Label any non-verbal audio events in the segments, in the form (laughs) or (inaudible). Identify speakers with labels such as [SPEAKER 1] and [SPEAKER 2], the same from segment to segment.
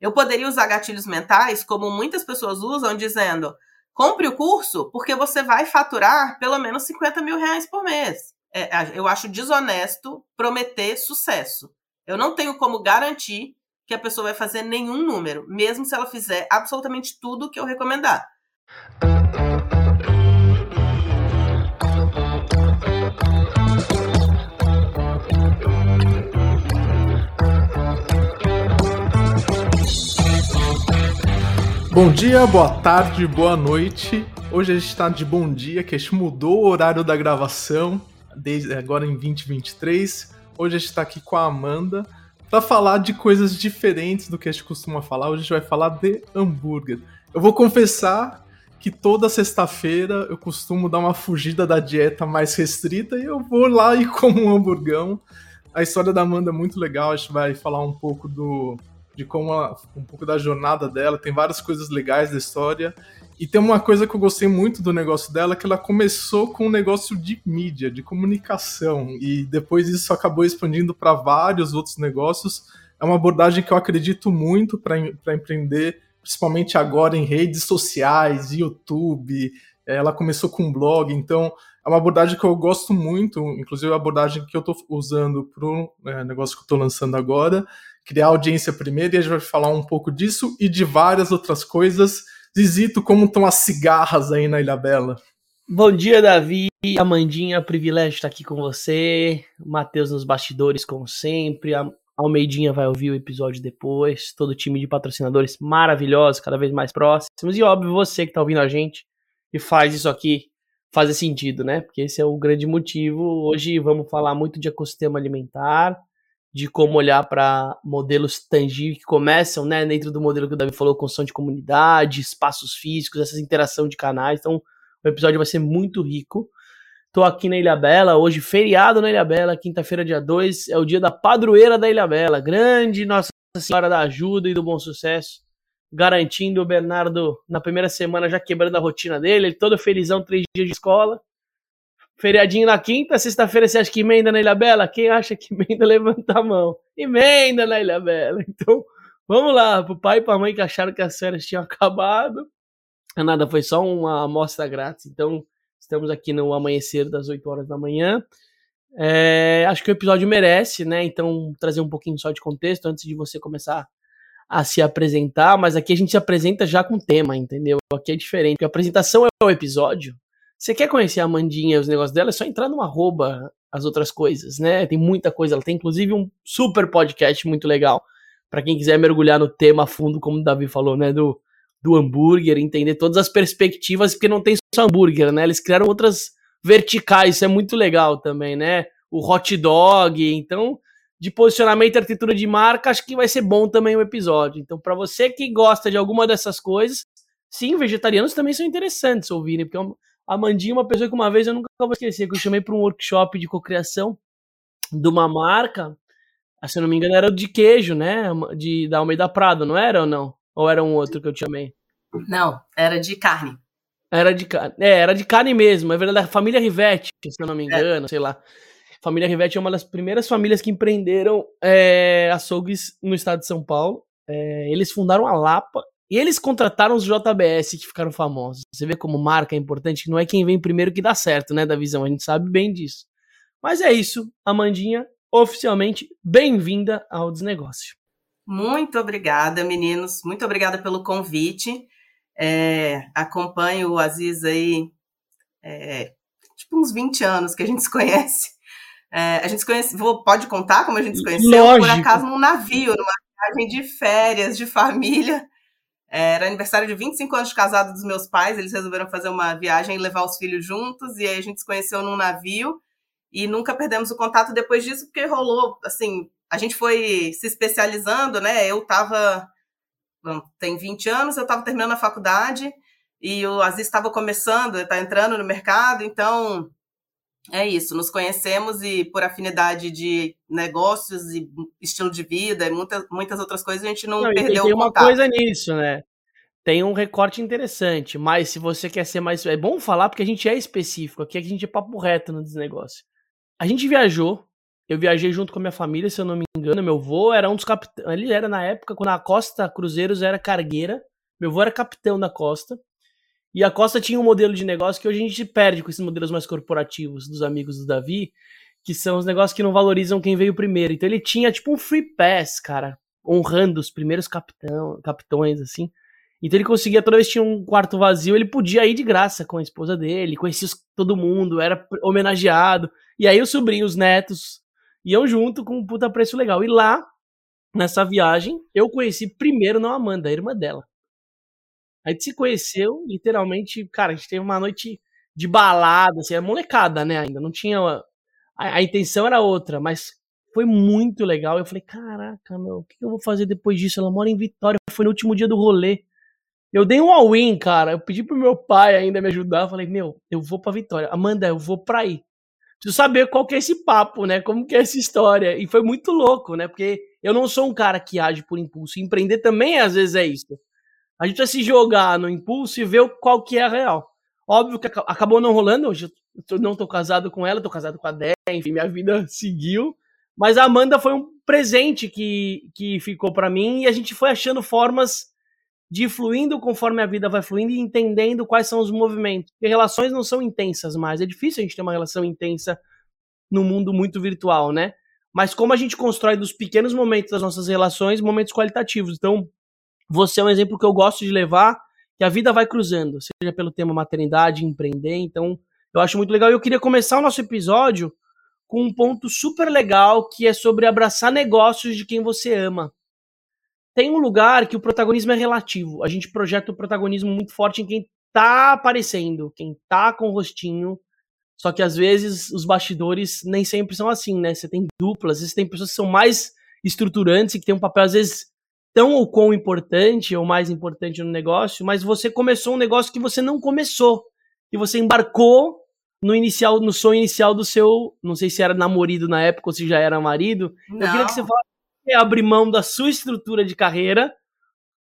[SPEAKER 1] Eu poderia usar gatilhos mentais, como muitas pessoas usam, dizendo: compre o curso porque você vai faturar pelo menos 50 mil reais por mês. É, eu acho desonesto prometer sucesso. Eu não tenho como garantir que a pessoa vai fazer nenhum número, mesmo se ela fizer absolutamente tudo o que eu recomendar.
[SPEAKER 2] Bom dia, boa tarde, boa noite. Hoje a gente está de bom dia, que a gente mudou o horário da gravação, desde agora em 2023. Hoje a gente está aqui com a Amanda para falar de coisas diferentes do que a gente costuma falar. Hoje a gente vai falar de hambúrguer. Eu vou confessar que toda sexta-feira eu costumo dar uma fugida da dieta mais restrita e eu vou lá e como um hamburgão. A história da Amanda é muito legal, a gente vai falar um pouco do de como ela, um pouco da jornada dela, tem várias coisas legais da história. E tem uma coisa que eu gostei muito do negócio dela, que ela começou com um negócio de mídia, de comunicação, e depois isso acabou expandindo para vários outros negócios. É uma abordagem que eu acredito muito para empreender, principalmente agora em redes sociais, YouTube. Ela começou com um blog, então é uma abordagem que eu gosto muito, inclusive a abordagem que eu estou usando para o é, negócio que eu estou lançando agora, criar audiência primeiro e a gente vai falar um pouco disso e de várias outras coisas. Zizito, como estão as cigarras aí na Ilha Bela?
[SPEAKER 3] Bom dia, Davi. Amandinha, privilégio estar aqui com você. Matheus nos bastidores, como sempre. A Almeidinha vai ouvir o episódio depois. Todo o time de patrocinadores maravilhosos, cada vez mais próximos. E óbvio, você que está ouvindo a gente e faz isso aqui fazer sentido, né? Porque esse é o grande motivo. Hoje vamos falar muito de ecossistema alimentar de como olhar para modelos tangíveis que começam, né, dentro do modelo que o Davi falou, construção de comunidade, espaços físicos, essa interação de canais. Então, o episódio vai ser muito rico. Tô aqui na Ilha Bela, hoje feriado na Ilha Bela, quinta-feira, dia 2, é o dia da padroeira da Ilha Bela. Grande Nossa Senhora da Ajuda e do Bom Sucesso, garantindo o Bernardo na primeira semana já quebrando a rotina dele, ele todo felizão, três dias de escola. Feriadinho na quinta, sexta-feira você acha que emenda na Ilha Bela? Quem acha que (laughs) emenda, levanta a mão. Emenda na Ilha Bela. Então, vamos lá, pro pai e pra mãe que acharam que as férias tinham (laughs) acabado. Nada, foi só uma amostra grátis. Então, estamos aqui no amanhecer das 8 horas da manhã. É, acho que o episódio merece, né? Então, trazer um pouquinho só de contexto antes de você começar a se apresentar. Mas aqui a gente se apresenta já com tema, entendeu? Aqui é diferente. Porque a apresentação é o episódio. Você quer conhecer a Amandinha e os negócios dela? É só entrar no arroba as outras coisas, né? Tem muita coisa. Ela tem inclusive um super podcast muito legal. para quem quiser mergulhar no tema a fundo, como o Davi falou, né? Do, do hambúrguer, entender todas as perspectivas, porque não tem só hambúrguer, né? Eles criaram outras verticais, isso é muito legal também, né? O hot dog, então, de posicionamento e arquitetura de marca, acho que vai ser bom também o episódio. Então, para você que gosta de alguma dessas coisas, sim, vegetarianos também são interessantes ouvirem, porque é a Mandinha, uma pessoa que uma vez eu nunca vou esquecer, que eu chamei para um workshop de cocriação de uma marca, ah, se eu não me engano era de queijo, né? De da Almeida Prado, não era ou não? Ou era um outro que eu te chamei?
[SPEAKER 1] Não, era de carne.
[SPEAKER 3] Era de carne. É, era de carne mesmo. É verdade, a família Rivetti, se eu não me é. engano, é. sei lá. Família Rivetti é uma das primeiras famílias que empreenderam é, açougues no estado de São Paulo. É, eles fundaram a Lapa e eles contrataram os JBS que ficaram famosos. Você vê como marca é importante, que não é quem vem primeiro que dá certo, né, da visão. A gente sabe bem disso. Mas é isso, Amandinha, oficialmente bem-vinda ao Desnegócio.
[SPEAKER 1] Muito obrigada, meninos. Muito obrigada pelo convite. É, acompanho o Aziz aí, é, tipo uns 20 anos que a gente se conhece. É, a gente se conhece, vou, pode contar como a gente se conheceu?
[SPEAKER 3] Lógico.
[SPEAKER 1] Por acaso num navio, numa viagem de férias, de família. Era aniversário de 25 anos de casado dos meus pais, eles resolveram fazer uma viagem e levar os filhos juntos, e aí a gente se conheceu num navio e nunca perdemos o contato depois disso, porque rolou, assim, a gente foi se especializando, né? Eu tava, tem 20 anos, eu estava terminando a faculdade e o Aziz estava começando, está entrando no mercado, então é isso, nos conhecemos e por afinidade de negócios e estilo de vida e muitas, muitas outras coisas, a gente não, não perdeu
[SPEAKER 3] tem
[SPEAKER 1] o
[SPEAKER 3] contato. Tem uma coisa nisso, né? Tem um recorte interessante, mas se você quer ser mais. É bom falar porque a gente é específico, aqui a gente é papo reto no desnegócio. A gente viajou, eu viajei junto com a minha família, se eu não me engano. Meu avô era um dos capitães. Ele era na época, quando a Costa Cruzeiros era cargueira. Meu avô era capitão da Costa. E a Costa tinha um modelo de negócio que hoje a gente perde com esses modelos mais corporativos dos amigos do Davi, que são os negócios que não valorizam quem veio primeiro. Então ele tinha tipo um free pass, cara, honrando os primeiros capitão, capitões, assim. Então ele conseguia, toda vez que tinha um quarto vazio, ele podia ir de graça com a esposa dele, conhecia todo mundo, era homenageado. E aí os sobrinhos, os netos, iam junto com um puta preço legal. E lá, nessa viagem, eu conheci primeiro não a Amanda, a irmã dela. A gente se conheceu, literalmente, cara, a gente teve uma noite de balada, assim, a molecada, né, ainda, não tinha... A, a, intenção era outra, mas foi muito legal. Eu falei, caraca, meu, o que eu vou fazer depois disso? Ela mora em Vitória, foi no último dia do rolê. Eu dei um all-in, cara. Eu pedi pro meu pai ainda me ajudar. Eu falei, meu, eu vou pra Vitória. Amanda, eu vou pra aí. Preciso saber qual que é esse papo, né? Como que é essa história. E foi muito louco, né? Porque eu não sou um cara que age por impulso. empreender também, às vezes, é isso. A gente precisa se jogar no impulso e ver qual que é a real. Óbvio que acabou não rolando. Hoje eu não tô casado com ela, tô casado com a Dé. Enfim, minha vida (laughs) seguiu. Mas a Amanda foi um presente que, que ficou para mim e a gente foi achando formas de ir fluindo conforme a vida vai fluindo e entendendo quais são os movimentos. Porque relações não são intensas mais. É difícil a gente ter uma relação intensa no mundo muito virtual, né? Mas como a gente constrói dos pequenos momentos das nossas relações, momentos qualitativos. Então, você é um exemplo que eu gosto de levar, que a vida vai cruzando, seja pelo tema maternidade, empreender. Então, eu acho muito legal. E eu queria começar o nosso episódio com um ponto super legal que é sobre abraçar negócios de quem você ama tem um lugar que o protagonismo é relativo. A gente projeta o protagonismo muito forte em quem tá aparecendo, quem tá com o rostinho. Só que às vezes os bastidores nem sempre são assim, né? Você tem duplas, às vezes tem pessoas que são mais estruturantes e que têm um papel, às vezes, tão ou quão importante ou mais importante no negócio, mas você começou um negócio que você não começou. Que você embarcou no inicial, no sonho inicial do seu. Não sei se era namorado na época ou se já era marido. Não. Eu queria que você falasse abrir mão da sua estrutura de carreira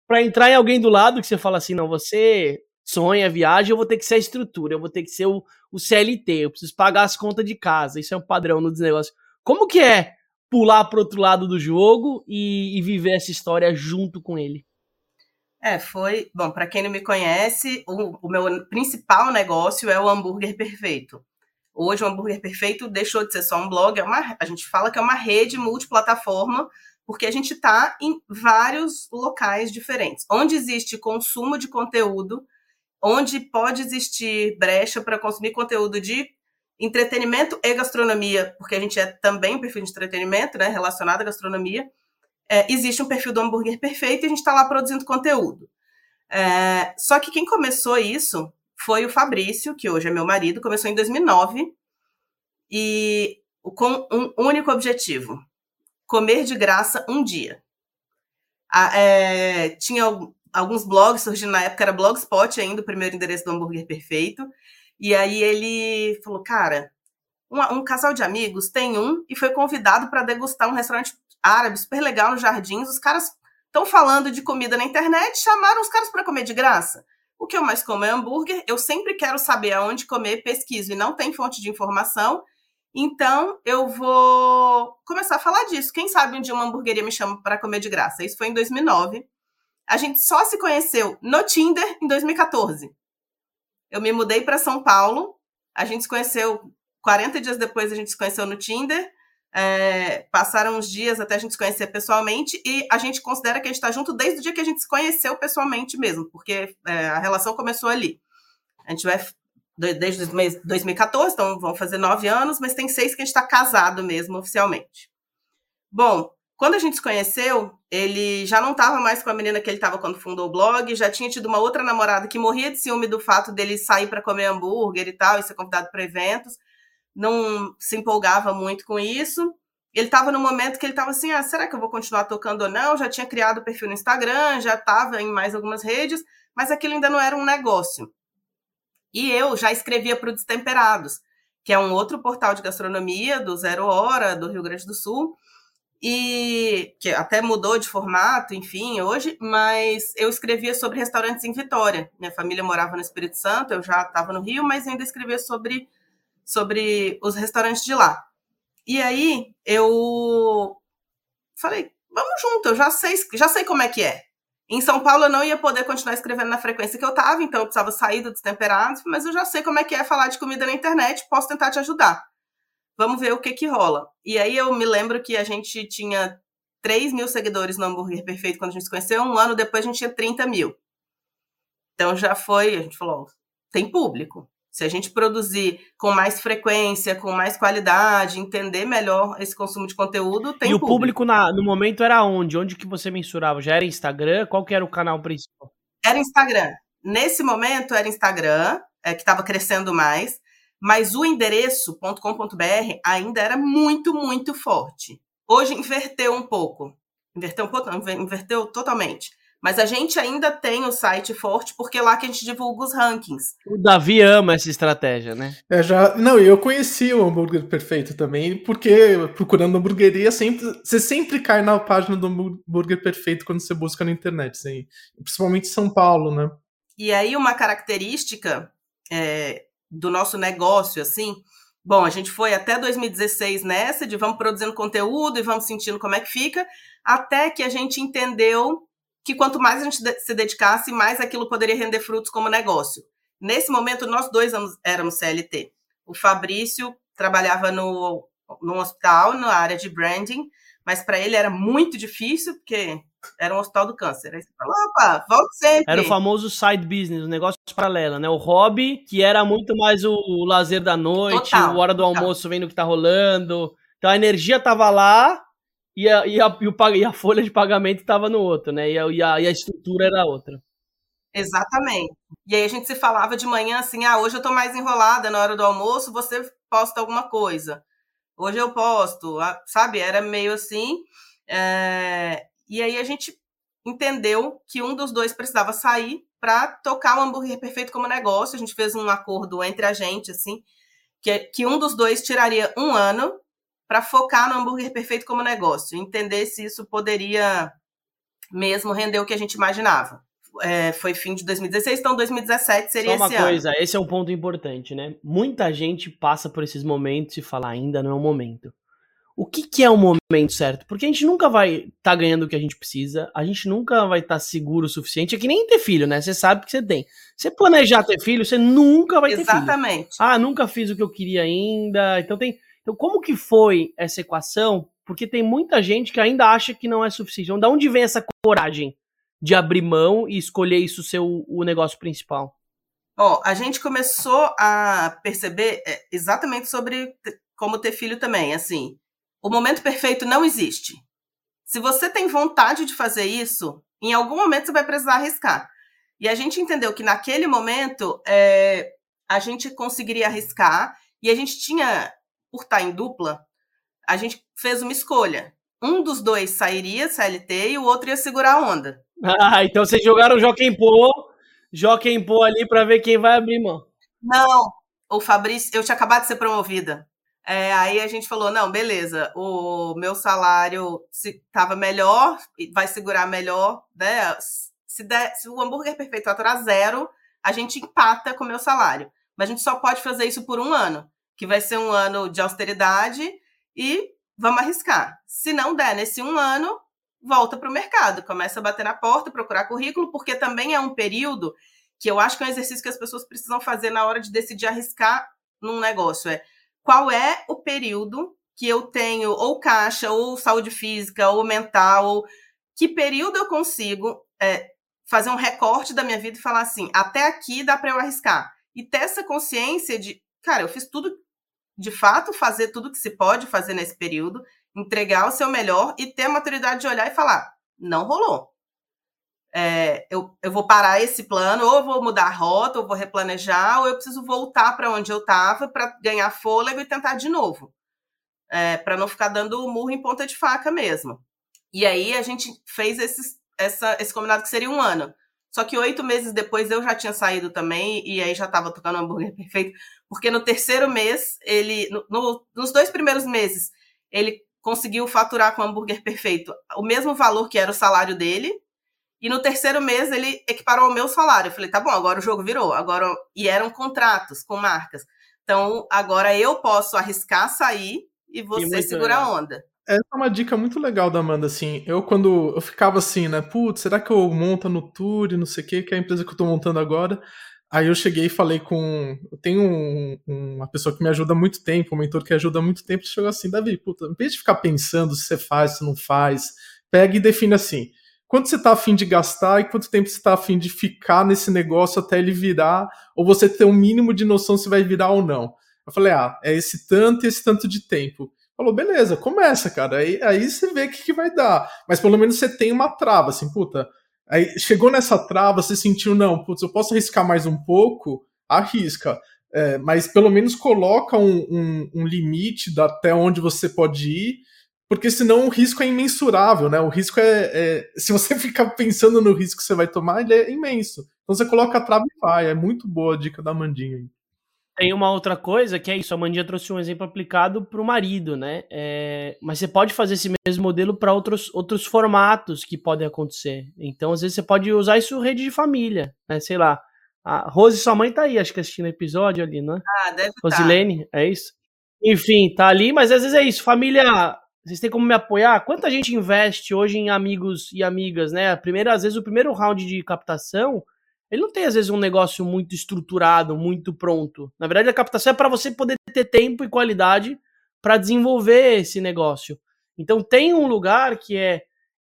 [SPEAKER 3] para entrar em alguém do lado que você fala assim, não, você sonha, viaja, eu vou ter que ser a estrutura, eu vou ter que ser o, o CLT, eu preciso pagar as contas de casa, isso é um padrão no negócio. Como que é pular pro outro lado do jogo e, e viver essa história junto com ele?
[SPEAKER 1] É, foi. Bom, para quem não me conhece, o, o, meu principal negócio é o hambúrguer perfeito. Hoje, o hambúrguer perfeito deixou de ser só um blog, é uma, a gente fala que é uma rede multiplataforma porque a gente está em vários locais diferentes. Onde existe consumo de conteúdo, onde pode existir brecha para consumir conteúdo de entretenimento e gastronomia, porque a gente é também um perfil de entretenimento, né, relacionado à gastronomia, é, existe um perfil do hambúrguer perfeito e a gente está lá produzindo conteúdo. É, só que quem começou isso foi o Fabrício, que hoje é meu marido, começou em 2009 e com um único objetivo: comer de graça um dia. é, tinha alguns blogs surgindo na época, era Blogspot ainda, o primeiro endereço do hambúrguer perfeito. E aí ele falou, cara, um, um casal de amigos tem um e foi convidado para degustar um restaurante árabe super legal nos Jardins. Os caras estão falando de comida na internet, chamaram os caras para comer de graça. O que eu mais como é hambúrguer. Eu sempre quero saber aonde comer, pesquiso e não tem fonte de informação. Então, eu vou começar a falar disso. Quem sabe um dia uma hamburgueria me chama para comer de graça. Isso foi em 2009. A gente só se conheceu no Tinder em 2014. Eu me mudei para São Paulo. A gente se conheceu 40 dias depois, a gente se conheceu no Tinder. É, passaram uns dias até a gente se conhecer pessoalmente e a gente considera que a gente está junto desde o dia que a gente se conheceu pessoalmente mesmo, porque é, a relação começou ali. A gente vai desde 2014, então vão fazer nove anos, mas tem seis que a gente está casado mesmo, oficialmente. Bom, quando a gente se conheceu, ele já não estava mais com a menina que ele estava quando fundou o blog, já tinha tido uma outra namorada que morria de ciúme do fato dele sair para comer hambúrguer e tal, e ser convidado para eventos, não se empolgava muito com isso. Ele estava no momento que ele estava assim: ah, será que eu vou continuar tocando ou não? Já tinha criado o perfil no Instagram, já estava em mais algumas redes, mas aquilo ainda não era um negócio. E eu já escrevia para o Destemperados, que é um outro portal de gastronomia do Zero Hora, do Rio Grande do Sul, e que até mudou de formato, enfim, hoje, mas eu escrevia sobre restaurantes em Vitória. Minha família morava no Espírito Santo, eu já estava no Rio, mas ainda escrevia sobre, sobre os restaurantes de lá. E aí eu falei, vamos junto, eu já sei, já sei como é que é. Em São Paulo eu não ia poder continuar escrevendo na frequência que eu estava, então eu precisava sair do Destemperado, mas eu já sei como é que é falar de comida na internet, posso tentar te ajudar. Vamos ver o que que rola. E aí eu me lembro que a gente tinha 3 mil seguidores no Hambúrguer Perfeito quando a gente se conheceu, um ano depois a gente tinha 30 mil. Então já foi, a gente falou, tem público. Se a gente produzir com mais frequência, com mais qualidade, entender melhor esse consumo de conteúdo, tem
[SPEAKER 3] E o
[SPEAKER 1] público.
[SPEAKER 3] público na, no momento era onde? Onde que você mensurava? Já era Instagram? Qual que era o canal principal?
[SPEAKER 1] Era Instagram. Nesse momento era Instagram, é, que estava crescendo mais, mas o endereço .com.br ainda era muito, muito forte. Hoje inverteu um pouco. Inverteu um pouco, não, inverteu totalmente. Mas a gente ainda tem o site forte porque é lá que a gente divulga os rankings.
[SPEAKER 3] O Davi ama essa estratégia, né?
[SPEAKER 2] É, já, não, eu conheci o hambúrguer perfeito também, porque procurando hamburgueria, sempre, você sempre cai na página do hambúrguer perfeito quando você busca na internet, assim, principalmente em São Paulo, né?
[SPEAKER 1] E aí, uma característica é, do nosso negócio, assim, bom, a gente foi até 2016 nessa, de vamos produzindo conteúdo e vamos sentindo como é que fica, até que a gente entendeu que quanto mais a gente se dedicasse, mais aquilo poderia render frutos como negócio. Nesse momento, nós dois éramos CLT. O Fabrício trabalhava no, no hospital, na área de branding, mas para ele era muito difícil, porque era um hospital do câncer. Aí você falou, opa, volte sempre.
[SPEAKER 3] Era o famoso side business, o negócio paralelo, né? O hobby, que era muito mais o, o lazer da noite, total, a hora do total. almoço vendo o que tá rolando. Então a energia tava lá, e a, e a, e o, e a folha de pagamento estava no outro, né? E a, e a, e a estrutura era outra.
[SPEAKER 1] Exatamente. E aí a gente se falava de manhã assim: ah, hoje eu tô mais enrolada na hora do almoço, você posta alguma coisa. Hoje eu posto, sabe? Era meio assim. É... E aí a gente entendeu que um dos dois precisava sair para tocar o hambúrguer perfeito como negócio. A gente fez um acordo entre a gente, assim, que, que um dos dois tiraria um ano para focar no hambúrguer perfeito como negócio, entender se isso poderia mesmo render o que a gente imaginava. É, foi fim de 2016, então 2017 seria
[SPEAKER 3] Só uma
[SPEAKER 1] esse
[SPEAKER 3] coisa,
[SPEAKER 1] ano.
[SPEAKER 3] esse é um ponto importante, né? Muita gente passa por esses momentos e fala, ainda não é o momento. O que, que é o momento certo? Porque a gente nunca vai estar tá ganhando o que a gente precisa, a gente nunca vai estar tá seguro o suficiente. É que nem ter filho, né? Você sabe que você tem. Você planejar ter filho, você nunca vai
[SPEAKER 1] Exatamente.
[SPEAKER 3] ter filho.
[SPEAKER 1] Exatamente.
[SPEAKER 3] Ah, nunca fiz o que eu queria ainda. Então tem então, como que foi essa equação? Porque tem muita gente que ainda acha que não é suficiente. Então, de onde vem essa coragem de abrir mão e escolher isso ser o, o negócio principal?
[SPEAKER 1] Ó, a gente começou a perceber é, exatamente sobre como ter filho também. Assim, o momento perfeito não existe. Se você tem vontade de fazer isso, em algum momento você vai precisar arriscar. E a gente entendeu que naquele momento é, a gente conseguiria arriscar e a gente tinha por estar em dupla, a gente fez uma escolha. Um dos dois sairia CLT e o outro ia segurar a onda.
[SPEAKER 3] Ah, então vocês jogaram Joaquim Pô, Joaquim Pô ali para ver quem vai abrir mão.
[SPEAKER 1] Não, o Fabrício, eu tinha acabado de ser promovida. É, aí a gente falou, não, beleza, o meu salário estava melhor, vai segurar melhor, né? Se, der, se o hambúrguer perfeito faturar zero, a gente empata com o meu salário. Mas a gente só pode fazer isso por um ano que vai ser um ano de austeridade e vamos arriscar. Se não der nesse um ano, volta para o mercado, começa a bater na porta, procurar currículo, porque também é um período que eu acho que é um exercício que as pessoas precisam fazer na hora de decidir arriscar num negócio. É qual é o período que eu tenho ou caixa, ou saúde física, ou mental, ou que período eu consigo é, fazer um recorte da minha vida e falar assim, até aqui dá para eu arriscar. E ter essa consciência de, cara, eu fiz tudo de fato fazer tudo que se pode fazer nesse período, entregar o seu melhor e ter a maturidade de olhar e falar: não rolou. É, eu, eu vou parar esse plano, ou vou mudar a rota, ou vou replanejar, ou eu preciso voltar para onde eu estava para ganhar fôlego e tentar de novo. É, para não ficar dando murro em ponta de faca mesmo. E aí a gente fez esses, essa, esse combinado que seria um ano. Só que oito meses depois eu já tinha saído também, e aí já estava tocando um hambúrguer (laughs) perfeito, porque no terceiro mês, ele. No, no, nos dois primeiros meses, ele conseguiu faturar com o hambúrguer perfeito o mesmo valor que era o salário dele. E no terceiro mês ele equiparou ao meu salário. Eu falei, tá bom, agora o jogo virou. Agora e eram contratos com marcas. Então agora eu posso arriscar sair e você segura legal. a onda.
[SPEAKER 2] Essa é uma dica muito legal da Amanda, assim. Eu, quando eu ficava assim, né? Putz, será que eu monto no Tour e não sei o que, que é a empresa que eu tô montando agora? Aí eu cheguei e falei com. Eu tenho um, uma pessoa que me ajuda há muito tempo, um mentor que ajuda há muito tempo, chegou assim, Davi, puta, em vez de ficar pensando se você faz, se não faz, pega e define assim. Quanto você está afim de gastar e quanto tempo você está afim de ficar nesse negócio até ele virar, ou você ter um mínimo de noção se vai virar ou não. Eu falei, ah, é esse tanto e esse tanto de tempo. Falou, beleza, começa, cara. Aí, aí você vê o que, que vai dar. Mas pelo menos você tem uma trava, assim, puta, Aí chegou nessa trava, você sentiu, não, putz, eu posso arriscar mais um pouco? Arrisca. É, mas pelo menos coloca um, um, um limite até onde você pode ir, porque senão o risco é imensurável, né? O risco é, é, Se você (laughs) ficar pensando no risco que você vai tomar, ele é imenso. Então você coloca a trava e vai. É muito boa a dica da Mandinha aí.
[SPEAKER 3] Tem uma outra coisa que é isso, a Mandinha trouxe um exemplo aplicado para o marido, né? É, mas você pode fazer esse mesmo modelo para outros, outros formatos que podem acontecer. Então, às vezes, você pode usar isso em rede de família, né? Sei lá. A Rose, sua mãe tá aí, acho que assistindo o episódio ali, né?
[SPEAKER 1] Ah, deve
[SPEAKER 3] tá. Rosilene, tá. é isso? Enfim, tá ali, mas às vezes é isso. Família, vocês têm como me apoiar? Quanta gente investe hoje em amigos e amigas, né? Primeiro, às vezes, o primeiro round de captação ele não tem, às vezes, um negócio muito estruturado, muito pronto. Na verdade, a captação é para você poder ter tempo e qualidade para desenvolver esse negócio. Então, tem um lugar que é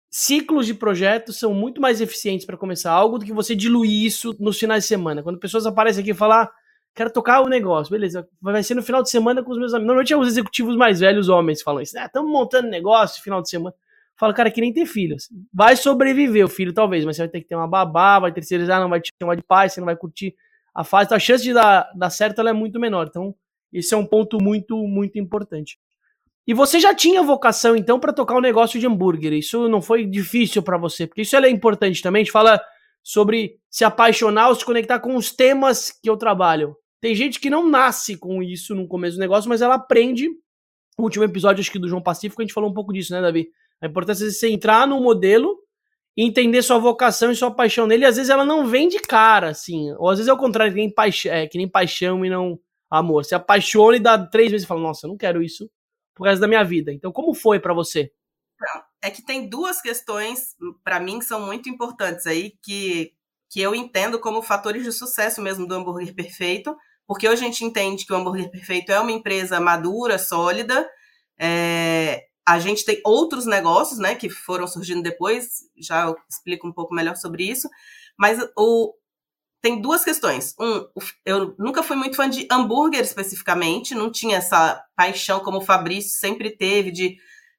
[SPEAKER 3] ciclos de projetos são muito mais eficientes para começar algo do que você diluir isso nos finais de semana. Quando pessoas aparecem aqui e falam, ah, quero tocar o negócio, beleza, vai ser no final de semana com os meus amigos. Normalmente é os executivos mais velhos, homens, falam isso. Ah, estamos montando negócio final de semana. Fala, cara, que nem ter filhos. Vai sobreviver o filho, talvez, mas você vai ter que ter uma babá, vai terceirizar, não vai te chamar de pai, você não vai curtir a fase. Então a chance de dar, dar certo é muito menor. Então, esse é um ponto muito, muito importante. E você já tinha vocação, então, para tocar o um negócio de hambúrguer. Isso não foi difícil para você, porque isso é importante também. A gente fala sobre se apaixonar ou se conectar com os temas que eu trabalho. Tem gente que não nasce com isso no começo do negócio, mas ela aprende. No último episódio, acho que do João Pacífico, a gente falou um pouco disso, né, Davi? A importância de você entrar no modelo entender sua vocação e sua paixão nele. E às vezes ela não vem de cara, assim. Ou às vezes é o contrário, que nem, paixão, é, que nem paixão e não amor. Você apaixona e dá três vezes e fala, nossa, eu não quero isso pro resto da minha vida. Então, como foi para você?
[SPEAKER 1] É que tem duas questões, para mim, que são muito importantes aí, que, que eu entendo como fatores de sucesso mesmo do hambúrguer perfeito, porque hoje a gente entende que o hambúrguer perfeito é uma empresa madura, sólida, é, a gente tem outros negócios, né, que foram surgindo depois, já eu explico um pouco melhor sobre isso, mas o, tem duas questões. Um, eu nunca fui muito fã de hambúrguer especificamente, não tinha essa paixão como o Fabrício sempre teve de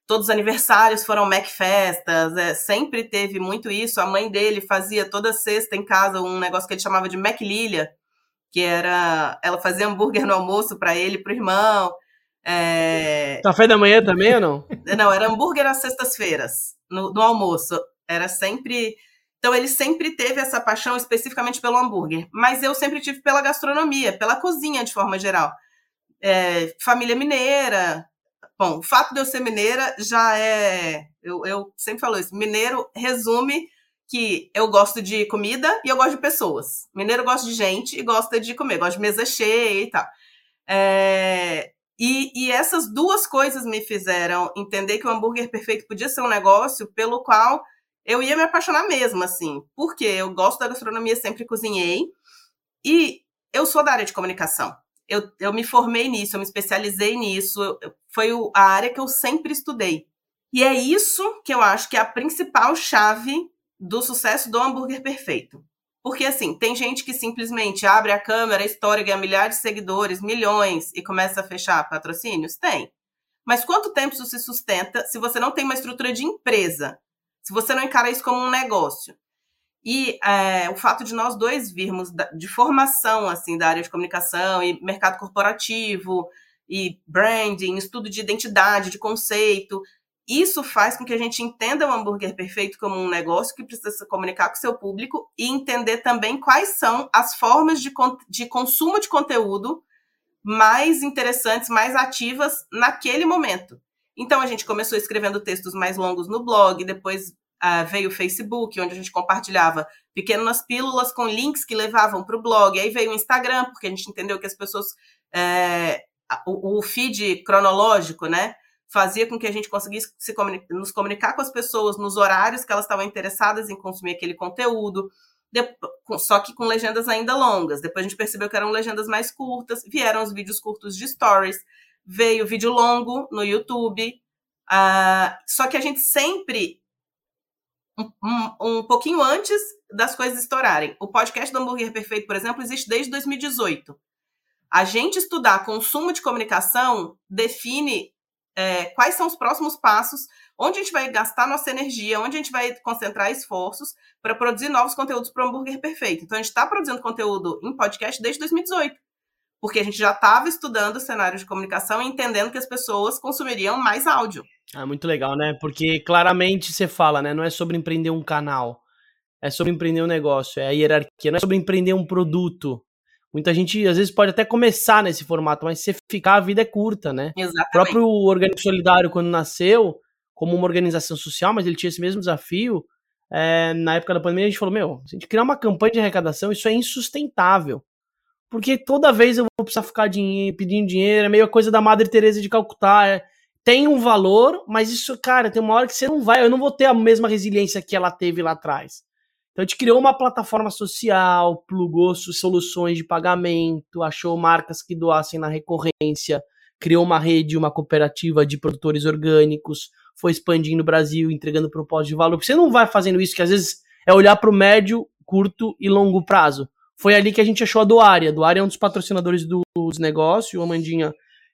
[SPEAKER 1] todos os aniversários foram Mac Festas, é, sempre teve muito isso. A mãe dele fazia toda sexta em casa um negócio que ele chamava de Mac Lilia, que era ela fazia hambúrguer no almoço para ele e para o irmão. É...
[SPEAKER 3] Café da manhã também ou não? (laughs)
[SPEAKER 1] Não, era hambúrguer às sextas-feiras, no, no, almoço. Era sempre. Então ele sempre teve essa paixão especificamente pelo hambúrguer. Mas eu sempre tive pela gastronomia, pela cozinha de forma geral. É, família mineira. Bom, o fato de eu ser mineira já é. Eu, eu sempre falo isso. Mineiro resume que eu gosto de comida e eu gosto de pessoas. Mineiro gosta de gente e gosta de comer, gosta de mesa cheia e tal. É, e, e, essas duas coisas me fizeram entender que o hambúrguer perfeito podia ser um negócio pelo qual eu ia me apaixonar mesmo, assim. Porque eu gosto da gastronomia, sempre cozinhei. E eu sou da área de comunicação. Eu, eu me formei nisso, eu me especializei nisso. Foi a área que eu sempre estudei. E é isso que eu acho que é a principal chave do sucesso do hambúrguer perfeito. Porque, assim, tem gente que simplesmente abre a câmera, história, ganha milhares de seguidores, milhões, e começa a fechar patrocínios? Tem. Mas quanto tempo isso se sustenta se você não tem uma estrutura de empresa? Se você não encara isso como um negócio? E é, o fato de nós dois virmos de formação, assim, da área de comunicação e mercado corporativo, e branding, estudo de identidade, de conceito, isso faz com que a gente entenda o hambúrguer perfeito como um negócio que precisa se comunicar com o seu público e entender também quais são as formas de, de consumo de conteúdo mais interessantes, mais ativas naquele momento. Então, a gente começou escrevendo textos mais longos no blog, depois uh, veio o Facebook, onde a gente compartilhava pequenas pílulas com links que levavam para o blog. Aí veio o Instagram, porque a gente entendeu que as pessoas é, o, o feed cronológico, né? Fazia com que a gente conseguisse nos comunicar com as pessoas nos horários que elas estavam interessadas em consumir aquele conteúdo, só que com legendas ainda longas. Depois a gente percebeu que eram legendas mais curtas, vieram os vídeos curtos de stories, veio vídeo longo no YouTube. Uh, só que a gente sempre um, um, um, pouquinho antes das coisas estourarem. O podcast do Hambúrguer Perfeito, por exemplo, existe desde 2018. A gente estudar consumo de comunicação define é, quais são os próximos passos, onde a gente vai gastar nossa energia, onde a gente vai concentrar esforços para produzir novos conteúdos para o Hambúrguer Perfeito. Então, a gente está produzindo conteúdo em podcast desde 2018, porque a gente já estava estudando o cenário de comunicação e entendendo que as pessoas consumiriam mais áudio.
[SPEAKER 3] É muito legal, né? Porque claramente você fala, né? Não é sobre empreender um canal, é sobre empreender um negócio, é a hierarquia, não é sobre empreender um produto. Muita gente, às vezes, pode até começar nesse formato, mas se ficar, a vida é curta, né?
[SPEAKER 1] Exatamente.
[SPEAKER 3] O próprio Organismo Solidário, quando nasceu, como uma organização social, mas ele tinha esse mesmo desafio, é, na época da pandemia, a gente falou: meu, se a gente criar uma campanha de arrecadação, isso é insustentável. Porque toda vez eu vou precisar ficar dinheiro, pedindo dinheiro, é meio coisa da Madre Teresa de Calcutá. É, tem um valor, mas isso, cara, tem uma hora que você não vai, eu não vou ter a mesma resiliência que ela teve lá atrás. Então a gente criou uma plataforma social, plugou soluções de pagamento, achou marcas que doassem na recorrência, criou uma rede, uma cooperativa de produtores orgânicos, foi expandindo o Brasil, entregando propósito de valor. Você não vai fazendo isso, que às vezes é olhar para o médio, curto e longo prazo. Foi ali que a gente achou a Doária. A Doária é um dos patrocinadores dos negócios, o Amandinha.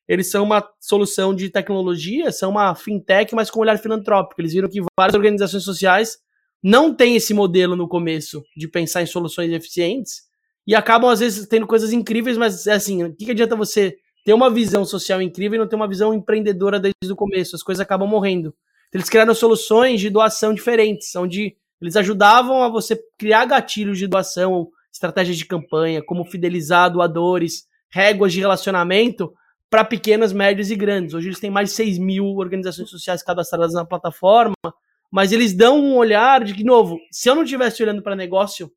[SPEAKER 3] Eles são uma solução de tecnologia, são uma fintech, mas com olhar filantrópico. Eles viram que várias organizações sociais não tem esse modelo no começo de pensar em soluções eficientes e acabam, às vezes, tendo coisas incríveis, mas assim, o que, que adianta você ter uma visão social incrível e não ter uma visão empreendedora desde o começo? As coisas acabam morrendo. Eles criaram soluções de doação diferentes, onde eles ajudavam a você criar gatilhos de doação, estratégias de campanha, como fidelizar doadores, réguas de relacionamento para pequenas, médias e grandes. Hoje eles têm mais de 6 mil organizações sociais cadastradas na plataforma mas eles dão um olhar de que, novo, se eu não estivesse olhando para negócio,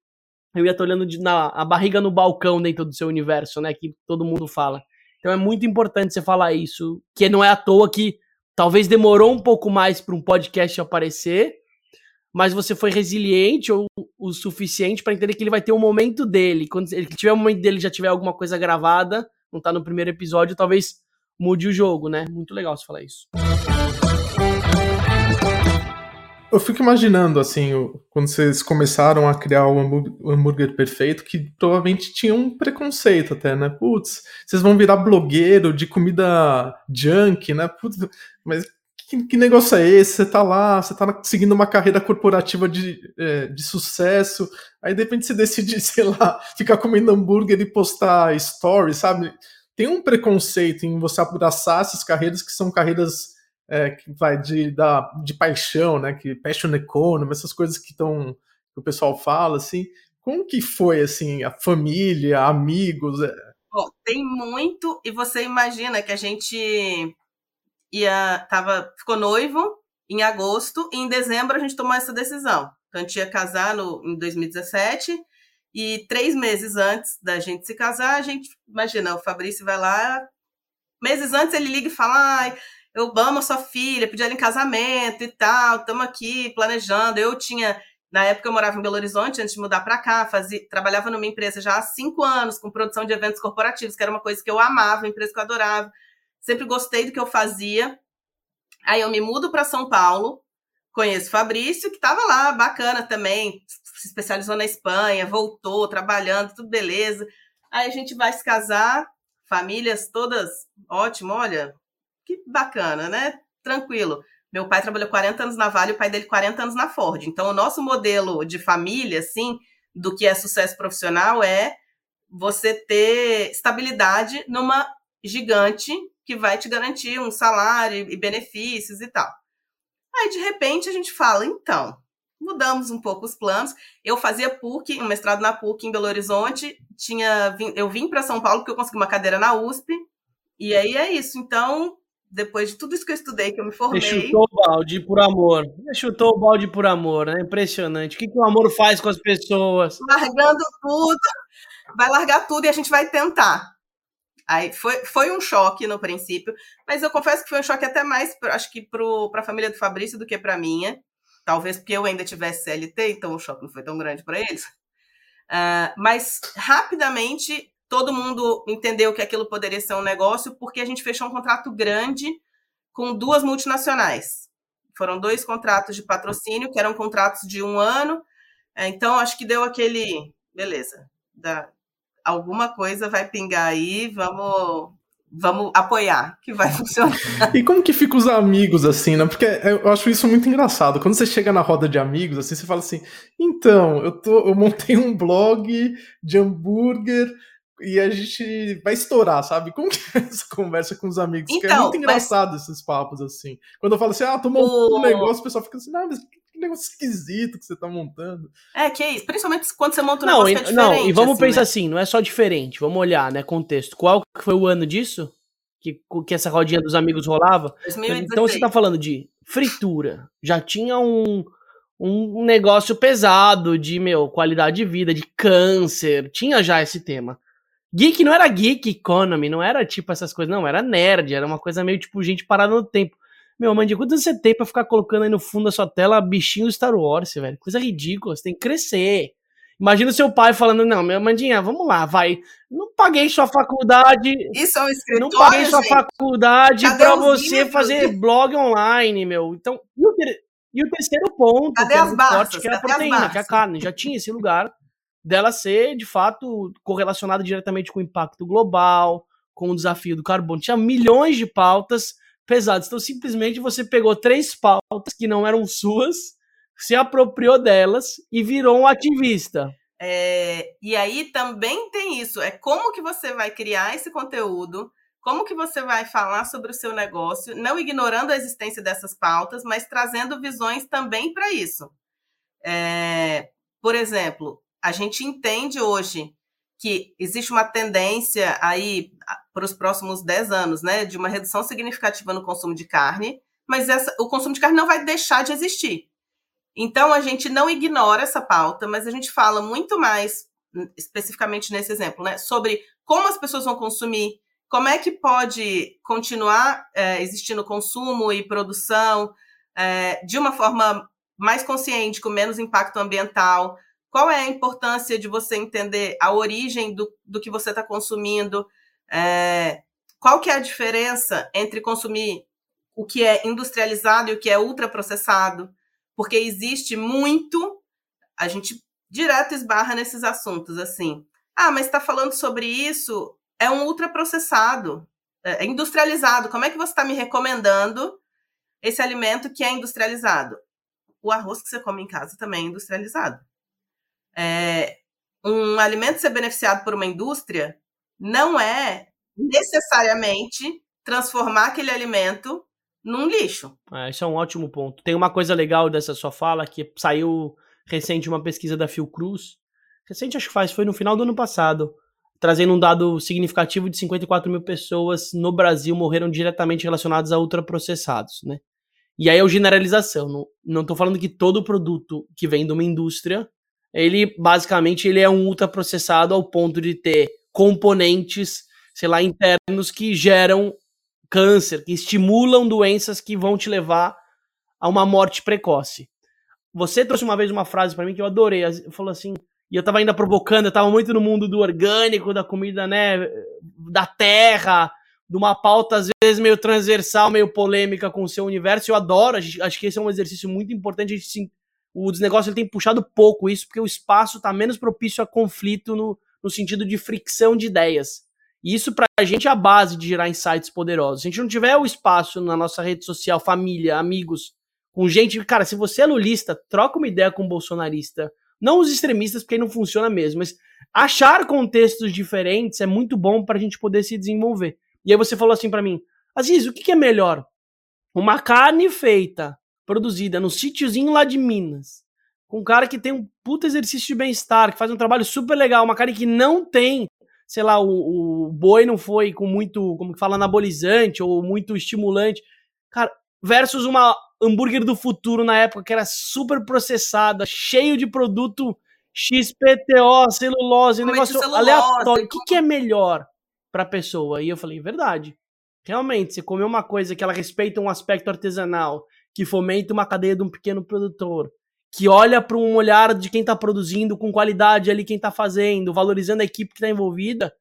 [SPEAKER 3] eu ia estar olhando de, na, a barriga no balcão dentro do seu universo, né? Que todo mundo fala. Então é muito importante você falar isso, que não é à toa que talvez demorou um pouco mais para um podcast aparecer, mas você foi resiliente ou o suficiente para entender que ele vai ter um momento dele. Quando ele tiver um momento dele, já tiver alguma coisa gravada, não tá no primeiro episódio, talvez mude o jogo, né? Muito legal você falar isso.
[SPEAKER 2] Eu fico imaginando, assim, quando vocês começaram a criar o hambúrguer perfeito, que provavelmente tinha um preconceito até, né? Putz, vocês vão virar blogueiro de comida junk, né? Putz, mas que, que, negócio é esse? Você tá lá, você tá seguindo uma carreira corporativa de, é, de sucesso, aí de repente você decide, (laughs) sei lá, ficar comendo hambúrguer e postar stories, sabe? Tem um preconceito em você abraçar essas carreiras que são carreiras é, que vai de, da, de paixão, né? Que passion economy, essas coisas que estão que o pessoal fala, assim. Como que foi, assim, a família, amigos? É...
[SPEAKER 1] Bom, tem muito, e você imagina que a gente ia, tava, ficou noivo em agosto, e em dezembro a gente tomou essa decisão. Então a gente ia casar no, em 2017, e três meses antes da gente se casar, a gente, imagina, o Fabrício vai lá, meses antes ele liga e fala, eu amo sua filha, pedi ela em casamento e tal, estamos aqui planejando. Eu tinha, na época eu morava em Belo Horizonte, antes de mudar para cá, fazia, trabalhava numa empresa já há cinco anos, com produção de eventos corporativos, que era uma coisa que eu amava, uma empresa que eu adorava. Sempre gostei do que eu fazia. Aí eu me mudo para São Paulo, conheço o Fabrício, que estava lá, bacana também, se especializou na Espanha, voltou, trabalhando, tudo beleza. Aí a gente vai se casar, famílias todas, ótimo, olha, que bacana, né? Tranquilo. Meu pai trabalhou 40 anos na Vale, o pai dele 40 anos na Ford. Então, o nosso modelo de família, assim, do que é sucesso profissional é você ter estabilidade numa gigante que vai te garantir um salário e benefícios e tal. Aí, de repente, a gente fala, então, mudamos um pouco os planos. Eu fazia PUC, um mestrado na PUC em Belo Horizonte, tinha, eu vim para São Paulo porque eu consegui uma cadeira na USP, e aí é isso. Então, depois de tudo isso que eu estudei, que eu me formei.
[SPEAKER 3] Você chutou o balde por amor. Você chutou o balde por amor, né? Impressionante. O que, que o amor faz com as pessoas?
[SPEAKER 1] Largando tudo, vai largar tudo e a gente vai tentar. Aí foi, foi um choque no princípio, mas eu confesso que foi um choque até mais, acho que para a família do Fabrício do que para minha. Talvez porque eu ainda tivesse CLT, então o choque não foi tão grande para eles. Uh, mas rapidamente todo mundo entendeu que aquilo poderia ser um negócio, porque a gente fechou um contrato grande com duas multinacionais. Foram dois contratos de patrocínio, que eram contratos de um ano. É, então, acho que deu aquele. Beleza, dá, alguma coisa vai pingar aí, vamos vamos apoiar, que vai (laughs) funcionar.
[SPEAKER 2] E como que fica os amigos, assim, né? Porque eu acho isso muito engraçado. Quando você chega na roda de amigos, assim, você fala assim, então, eu, tô, eu montei um blog de hambúrguer e a gente vai estourar, sabe? Como que é essa conversa com os amigos? Então, é muito engraçado mas... esses papos, assim. Quando eu falo assim, ah, tô montando o... um negócio, o pessoal fica assim, ah, mas que negócio esquisito que você tá montando.
[SPEAKER 1] É, que é isso. Principalmente quando você monta um não, negócio
[SPEAKER 3] e,
[SPEAKER 1] que é diferente.
[SPEAKER 3] Não, e vamos
[SPEAKER 1] assim,
[SPEAKER 3] pensar
[SPEAKER 1] né?
[SPEAKER 3] assim, não é só diferente. Vamos olhar, né, contexto. Qual foi o ano disso? Que, que essa rodinha dos amigos rolava? 2016. Então você tá falando de fritura. Já tinha um, um negócio pesado de, meu, qualidade de vida, de câncer. Tinha já esse tema. Geek não era geek economy, não era tipo essas coisas, não, era nerd, era uma coisa meio tipo gente parada no tempo. Meu, Mandy, quanto você tem pra ficar colocando aí no fundo da sua tela bichinho Star Wars, velho? Coisa ridícula, você tem que crescer. Imagina o seu pai falando, não, meu Mandinha, vamos lá, vai. Não paguei sua faculdade.
[SPEAKER 1] Isso é um escritório,
[SPEAKER 3] Não paguei sua gente? faculdade Cadê pra você livros? fazer blog online, meu. Então, e o, ter... e o terceiro ponto,
[SPEAKER 1] Cadê que, as é forte,
[SPEAKER 3] que era a proteína, que é a carne. Já tinha esse lugar dela ser, de fato, correlacionada diretamente com o impacto global, com o desafio do carbono. Tinha milhões de pautas pesadas. Então, simplesmente você pegou três pautas que não eram suas, se apropriou delas e virou um ativista.
[SPEAKER 1] É, e aí também tem isso, é como que você vai criar esse conteúdo, como que você vai falar sobre o seu negócio, não ignorando a existência dessas pautas, mas trazendo visões também para isso. É, por exemplo, a gente entende hoje que existe uma tendência aí para os próximos 10 anos, né, de uma redução significativa no consumo de carne, mas essa, o consumo de carne não vai deixar de existir. Então a gente não ignora essa pauta, mas a gente fala muito mais especificamente nesse exemplo, né, sobre como as pessoas vão consumir, como é que pode continuar é, existindo consumo e produção é, de uma forma mais consciente, com menos impacto ambiental, qual é a importância de você entender a origem do, do que você está consumindo? É, qual que é a diferença entre consumir o que é industrializado e o que é ultraprocessado? Porque existe muito, a gente direto esbarra nesses assuntos, assim. Ah, mas está falando sobre isso, é um ultraprocessado, é, é industrializado. Como é que você está me recomendando esse alimento que é industrializado? O arroz que você come em casa também é industrializado é, um alimento ser beneficiado por uma indústria não é necessariamente transformar aquele alimento num lixo.
[SPEAKER 3] É, isso é um ótimo ponto. Tem uma coisa legal dessa sua fala que saiu recente uma pesquisa da Fiocruz. Recente, acho que faz, foi no final do ano passado, trazendo um dado significativo de 54 mil pessoas no Brasil morreram diretamente relacionadas a ultraprocessados, né? E aí é generalização. Não, não falando que todo produto que vem de uma indústria ele basicamente ele é um ultraprocessado ao ponto de ter componentes, sei lá, internos que geram câncer, que estimulam doenças que vão te levar a uma morte precoce. Você trouxe uma vez uma frase para mim que eu adorei, falou assim, e eu tava ainda provocando, eu tava muito no mundo do orgânico, da comida, né, da terra, de uma pauta às vezes meio transversal, meio polêmica com o seu universo. Eu adoro, acho que esse é um exercício muito importante a gente se o desnegócio ele tem puxado pouco isso, porque o espaço está menos propício a conflito no, no sentido de fricção de ideias. E isso para a gente é a base de gerar insights poderosos. Se a gente não tiver o espaço na nossa rede social, família, amigos, com gente. Cara, se você é lulista, troca uma ideia com um bolsonarista. Não os extremistas, porque aí não funciona mesmo, mas achar contextos diferentes é muito bom para a gente poder se desenvolver. E aí você falou assim para mim, Aziz, o que, que é melhor? Uma carne feita produzida no sítiozinho lá de Minas, com um cara que tem um puta exercício de bem-estar, que faz um trabalho super legal, uma cara que não tem, sei lá, o, o boi não foi com muito, como que fala, anabolizante ou muito estimulante. Cara, versus uma hambúrguer do futuro na época que era super processada, cheio de produto XPTO, celulose, um negócio celulose, aleatório. O que, que é melhor? pra pessoa. E eu falei, verdade. Realmente, você comer uma coisa que ela respeita um aspecto artesanal, que fomenta uma cadeia de um pequeno produtor, que olha para um olhar de quem está produzindo com qualidade ali, quem está fazendo, valorizando a equipe que está envolvida,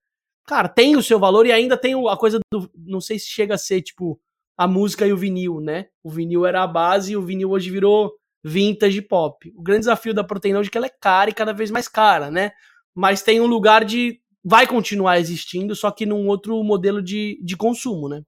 [SPEAKER 3] cara, tem o seu valor e ainda tem a coisa do. Não sei se chega a ser tipo a música e o vinil, né? O vinil era a base e o vinil hoje virou vintage pop. O grande desafio da proteína hoje é que ela é cara e cada vez mais cara, né? Mas tem um lugar de. Vai continuar existindo, só que num outro modelo de, de consumo, né?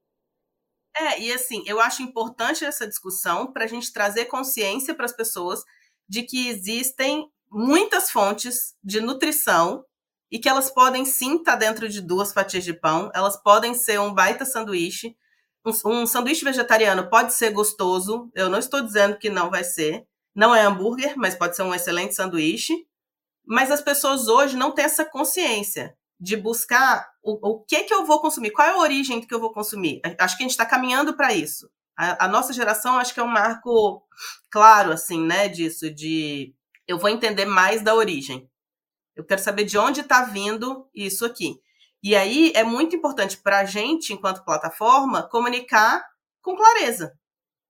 [SPEAKER 1] É, e assim, eu acho importante essa discussão para a gente trazer consciência para as pessoas de que existem muitas fontes de nutrição e que elas podem sim estar tá dentro de duas fatias de pão, elas podem ser um baita sanduíche. Um, um, sanduíche vegetariano pode ser gostoso, eu não estou dizendo que não vai ser. Não é hambúrguer, mas pode ser um excelente sanduíche. Mas as pessoas hoje não têm essa consciência de buscar o, o que que eu vou consumir, qual é a origem do que eu vou consumir. Acho que a gente está caminhando para isso. A, a, nossa geração acho que é um marco claro, assim, né, disso, de eu vou entender mais da origem. Eu quero saber de onde está vindo isso aqui. E aí é muito importante para a gente, enquanto plataforma, comunicar com clareza,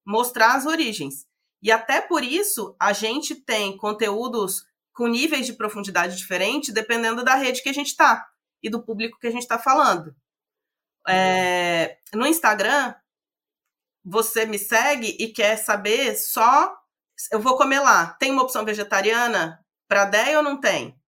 [SPEAKER 1] mostrar as origens. E até por isso a gente tem conteúdos com níveis de profundidade diferentes, dependendo da rede que a gente está e do público que a gente está falando. É, no Instagram, você me segue e quer saber só. Eu vou comer lá. Tem uma opção vegetariana para 10 ou não tem?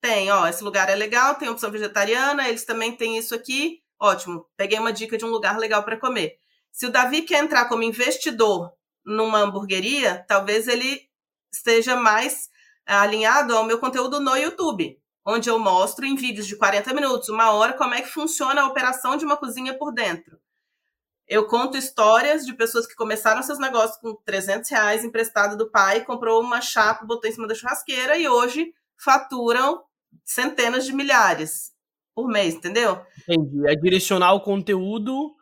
[SPEAKER 1] Tem, ó, esse lugar é legal, tem opção vegetariana, eles também têm isso aqui. Ótimo, peguei uma dica de um lugar legal para comer. Se o Davi quer entrar como investidor numa hamburgueria, talvez ele esteja mais alinhado ao meu conteúdo no YouTube onde eu mostro em vídeos de 40 minutos, uma hora, como é que funciona a operação de uma cozinha por dentro. Eu conto histórias de pessoas que começaram seus negócios com 300 reais emprestado do pai, comprou uma chapa, botou em cima da churrasqueira e hoje faturam centenas de milhares por mês, entendeu?
[SPEAKER 3] Entendi. É direcionar o conteúdo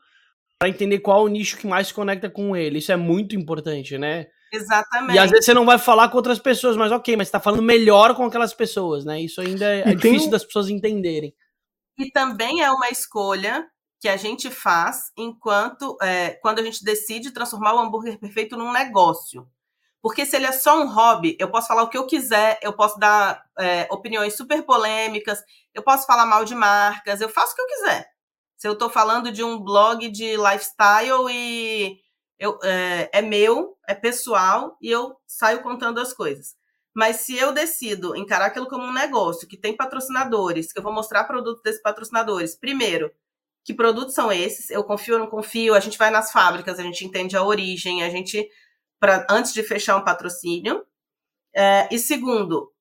[SPEAKER 3] para entender qual o nicho que mais se conecta com ele. Isso é muito importante, né?
[SPEAKER 1] Exatamente.
[SPEAKER 3] E às vezes você não vai falar com outras pessoas, mas ok, mas você tá falando melhor com aquelas pessoas, né? Isso ainda é, é difícil das pessoas entenderem.
[SPEAKER 1] E também é uma escolha que a gente faz enquanto é, quando a gente decide transformar o hambúrguer perfeito num negócio. Porque se ele é só um hobby, eu posso falar o que eu quiser, eu posso dar é, opiniões super polêmicas, eu posso falar mal de marcas, eu faço o que eu quiser. Se eu estou falando de um blog de lifestyle e eu, é, é meu, é pessoal e eu saio contando as coisas. Mas se eu decido encarar aquilo como um negócio que tem patrocinadores, que eu vou mostrar produtos desses patrocinadores, primeiro, que produtos são esses? Eu confio ou não confio? A gente vai nas fábricas, a gente entende a origem, a gente, pra, antes de fechar um patrocínio. É, e segundo,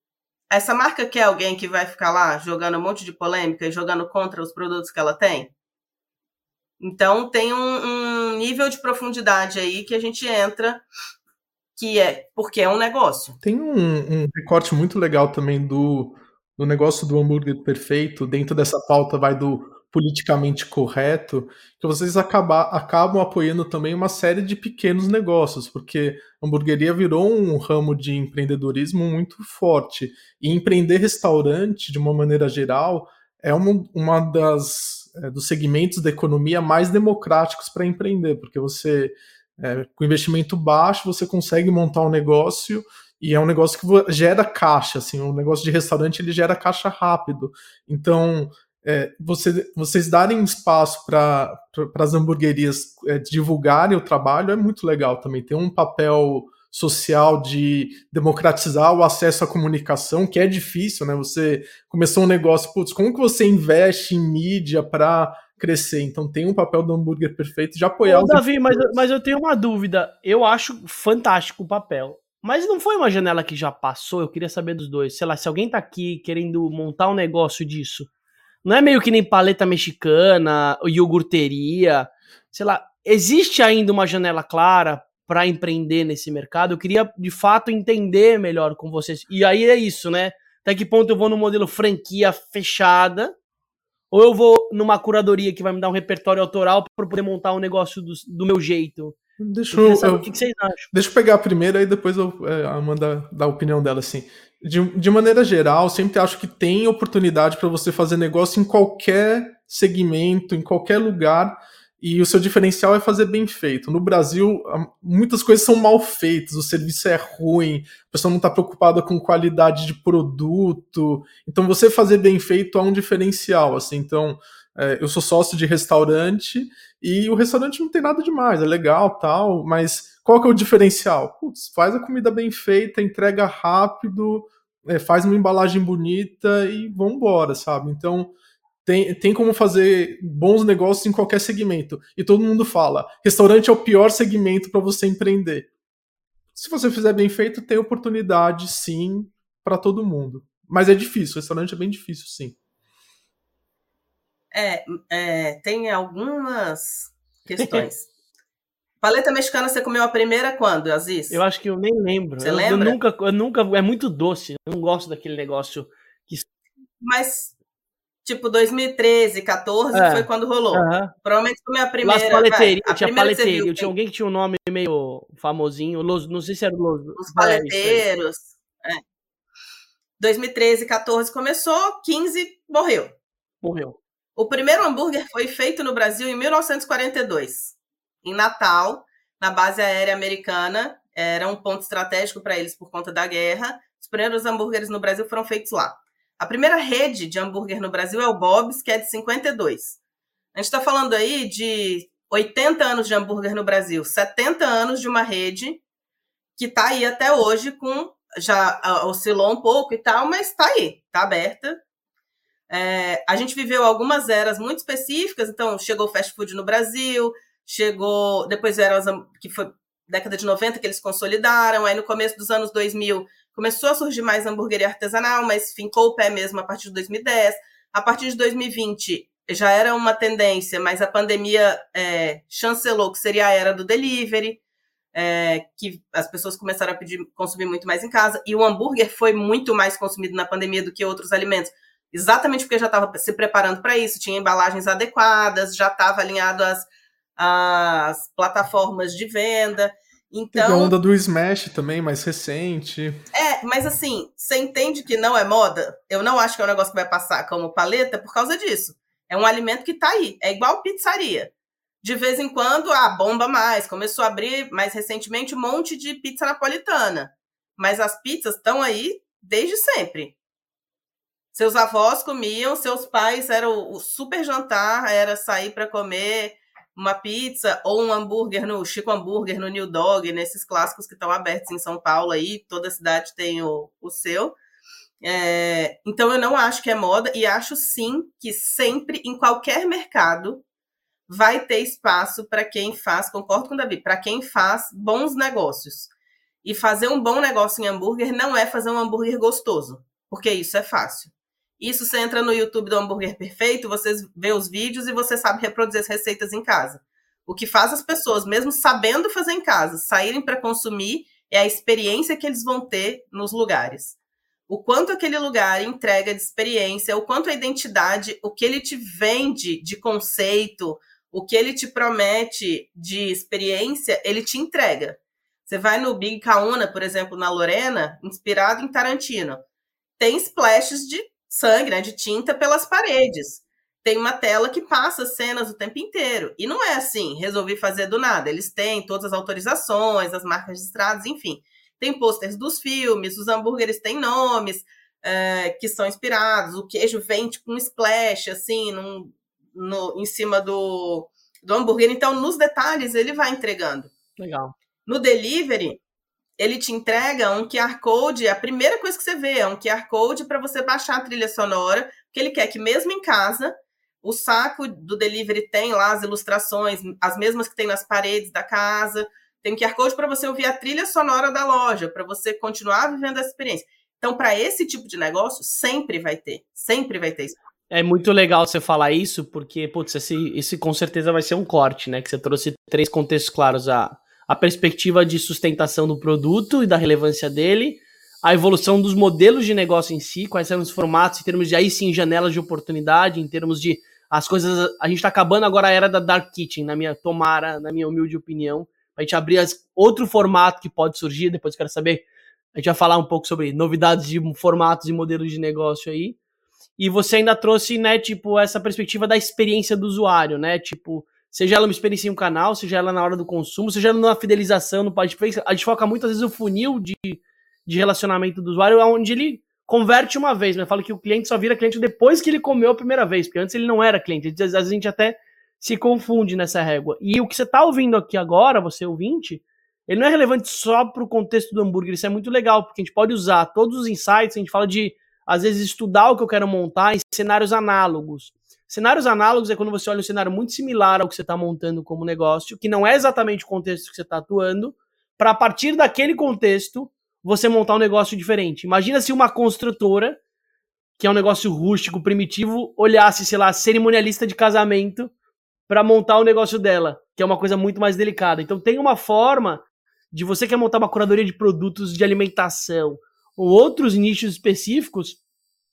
[SPEAKER 1] essa marca quer alguém que vai ficar lá jogando um monte de polêmica e jogando contra os produtos que ela tem? Então tem um, um nível de profundidade aí que a gente entra que é porque é um negócio.
[SPEAKER 2] Tem um, um recorte muito legal também do, do negócio do hambúrguer perfeito, dentro dessa pauta vai do politicamente correto, que vocês acabar, acabam apoiando também uma série de pequenos negócios, porque a hamburgueria virou um ramo de empreendedorismo muito forte. E empreender restaurante, de uma maneira geral, é uma, uma das é, dos segmentos da economia mais democráticos para empreender, porque você, é, com investimento baixo, você consegue montar um negócio e é um negócio que gera caixa, assim, um negócio de restaurante ele gera caixa rápido. Então, é, você, vocês darem espaço para as hamburguerias é, divulgarem o trabalho é muito legal também. Tem um papel social de democratizar o acesso à comunicação, que é difícil, né? Você começou um negócio, putz, como que você investe em mídia para crescer? Então tem um papel do hambúrguer perfeito de apoiar
[SPEAKER 3] Ô, Davi, mas, mas eu tenho uma dúvida. Eu acho fantástico o papel. Mas não foi uma janela que já passou? Eu queria saber dos dois. Sei lá, se alguém tá aqui querendo montar um negócio disso, não é meio que nem paleta mexicana, iogurteria, sei lá, existe ainda uma janela clara para empreender nesse mercado. Eu queria de fato entender melhor com vocês. E aí é isso, né? Até que ponto eu vou no modelo franquia fechada ou eu vou numa curadoria que vai me dar um repertório autoral para poder montar um negócio do, do meu jeito.
[SPEAKER 2] Deixa eu, eu, o que, vocês acham? Deixa eu pegar a primeira e depois eu, é, a Amanda dá a opinião dela assim. De, de maneira geral, sempre acho que tem oportunidade para você fazer negócio em qualquer segmento, em qualquer lugar, e o seu diferencial é fazer bem feito. No Brasil, muitas coisas são mal feitas, o serviço é ruim, a pessoa não está preocupada com qualidade de produto. Então, você fazer bem feito é um diferencial. Assim, então, é, eu sou sócio de restaurante e o restaurante não tem nada demais, é legal tal, mas qual que é o diferencial? Putz, faz a comida bem feita, entrega rápido, é, faz uma embalagem bonita e vambora, sabe? Então, tem, tem como fazer bons negócios em qualquer segmento. E todo mundo fala: restaurante é o pior segmento para você empreender. Se você fizer bem feito, tem oportunidade sim para todo mundo. Mas é difícil, restaurante é bem difícil, sim.
[SPEAKER 1] É, é tem algumas questões. (laughs) Paleta mexicana, você comeu a primeira quando, Aziz?
[SPEAKER 3] Eu acho que eu nem lembro.
[SPEAKER 1] Você
[SPEAKER 3] eu,
[SPEAKER 1] lembra?
[SPEAKER 3] Eu nunca, eu nunca. É muito doce. Eu não gosto daquele negócio que.
[SPEAKER 1] Mas Tipo, 2013, 14 é. foi quando rolou. Uhum. Provavelmente foi a primeira. Las
[SPEAKER 3] paleteria, vai, tinha paleteria. Tinha alguém que tinha um nome meio famosinho. Los, não sei se era Los.
[SPEAKER 1] Os paleteiros. É, é. 2013, 14 começou, 15 morreu.
[SPEAKER 3] Morreu.
[SPEAKER 1] O primeiro hambúrguer foi feito no Brasil em 1942, em Natal, na base aérea americana. Era um ponto estratégico para eles por conta da guerra. Os primeiros hambúrgueres no Brasil foram feitos lá. A primeira rede de hambúrguer no Brasil é o Bob's, que é de 52. A gente está falando aí de 80 anos de hambúrguer no Brasil, 70 anos de uma rede que está aí até hoje com já oscilou um pouco e tal, mas está aí, está aberta. É, a gente viveu algumas eras muito específicas, então chegou o fast food no Brasil, chegou depois eram que foi década de 90 que eles consolidaram, aí no começo dos anos 2000 Começou a surgir mais hambúrgueria artesanal, mas fincou o pé mesmo a partir de 2010. A partir de 2020 já era uma tendência, mas a pandemia é, chancelou que seria a era do delivery, é, que as pessoas começaram a pedir, consumir muito mais em casa, e o hambúrguer foi muito mais consumido na pandemia do que outros alimentos, exatamente porque já estava se preparando para isso, tinha embalagens adequadas, já estava alinhado às, às plataformas de venda. Então,
[SPEAKER 2] Teve a onda do Smash também, mais recente.
[SPEAKER 1] É, mas assim, você entende que não é moda? Eu não acho que é um negócio que vai passar como paleta por causa disso. É um alimento que tá aí. É igual pizzaria. De vez em quando, ah, bomba mais. Começou a abrir mais recentemente um monte de pizza napolitana. Mas as pizzas estão aí desde sempre. Seus avós comiam, seus pais era o super jantar, era sair para comer uma pizza ou um hambúrguer no Chico Hambúrguer, no New Dog, nesses clássicos que estão abertos em São Paulo aí, toda cidade tem o, o seu. É, então eu não acho que é moda e acho sim que sempre, em qualquer mercado, vai ter espaço para quem faz, concordo com o Davi, para quem faz bons negócios. E fazer um bom negócio em hambúrguer não é fazer um hambúrguer gostoso, porque isso é fácil. Isso você entra no YouTube do Hambúrguer Perfeito, você vê os vídeos e você sabe reproduzir as receitas em casa. O que faz as pessoas, mesmo sabendo fazer em casa, saírem para consumir é a experiência que eles vão ter nos lugares. O quanto aquele lugar entrega de experiência, o quanto a identidade, o que ele te vende de conceito, o que ele te promete de experiência, ele te entrega. Você vai no Big Kauna, por exemplo, na Lorena, inspirado em Tarantino. Tem splashes de sangue, né, de tinta pelas paredes. Tem uma tela que passa cenas o tempo inteiro. E não é assim, resolvi fazer do nada. Eles têm todas as autorizações, as marcas registradas, enfim. Tem pôsteres dos filmes, os hambúrgueres têm nomes é, que são inspirados, o queijo vem tipo um splash, assim, num, no, em cima do, do hambúrguer. Então, nos detalhes, ele vai entregando.
[SPEAKER 3] Legal.
[SPEAKER 1] No delivery, ele te entrega um QR Code, a primeira coisa que você vê é um QR Code para você baixar a trilha sonora, que ele quer que mesmo em casa, o saco do delivery tem lá as ilustrações, as mesmas que tem nas paredes da casa, tem um QR Code para você ouvir a trilha sonora da loja, para você continuar vivendo essa experiência. Então, para esse tipo de negócio, sempre vai ter, sempre vai ter isso.
[SPEAKER 3] É muito legal você falar isso, porque, putz, esse, esse com certeza vai ser um corte, né? Que você trouxe três contextos claros. A, a perspectiva de sustentação do produto e da relevância dele, a evolução dos modelos de negócio em si, quais são os formatos em termos de aí sim janelas de oportunidade, em termos de as coisas. A gente está acabando agora a era da Dark Kitchen, na minha tomara, na minha humilde opinião. A gente abrir as, outro formato que pode surgir, depois quero saber. A gente vai falar um pouco sobre novidades de formatos e modelos de negócio aí. E você ainda trouxe, né, tipo, essa perspectiva da experiência do usuário, né? Tipo, seja ela uma experiência em um canal, seja ela na hora do consumo, seja ela na fidelização no podcast. A gente foca muitas vezes o funil de, de relacionamento do usuário, onde ele converte uma vez, mas né? fala que o cliente só vira cliente depois que ele comeu a primeira vez, porque antes ele não era cliente. Às vezes a gente até se confunde nessa régua. E o que você está ouvindo aqui agora, você ouvinte, ele não é relevante só para o contexto do hambúrguer. Isso é muito legal, porque a gente pode usar todos os insights, a gente fala de, às vezes, estudar o que eu quero montar em cenários análogos. Cenários análogos é quando você olha um cenário muito similar ao que você está montando como negócio, que não é exatamente o contexto que você está atuando, para a partir daquele contexto você montar um negócio diferente. Imagina se uma construtora, que é um negócio rústico, primitivo, olhasse, sei lá, cerimonialista de casamento para montar o negócio dela, que é uma coisa muito mais delicada. Então tem uma forma de você quer montar uma curadoria de produtos de alimentação ou outros nichos específicos,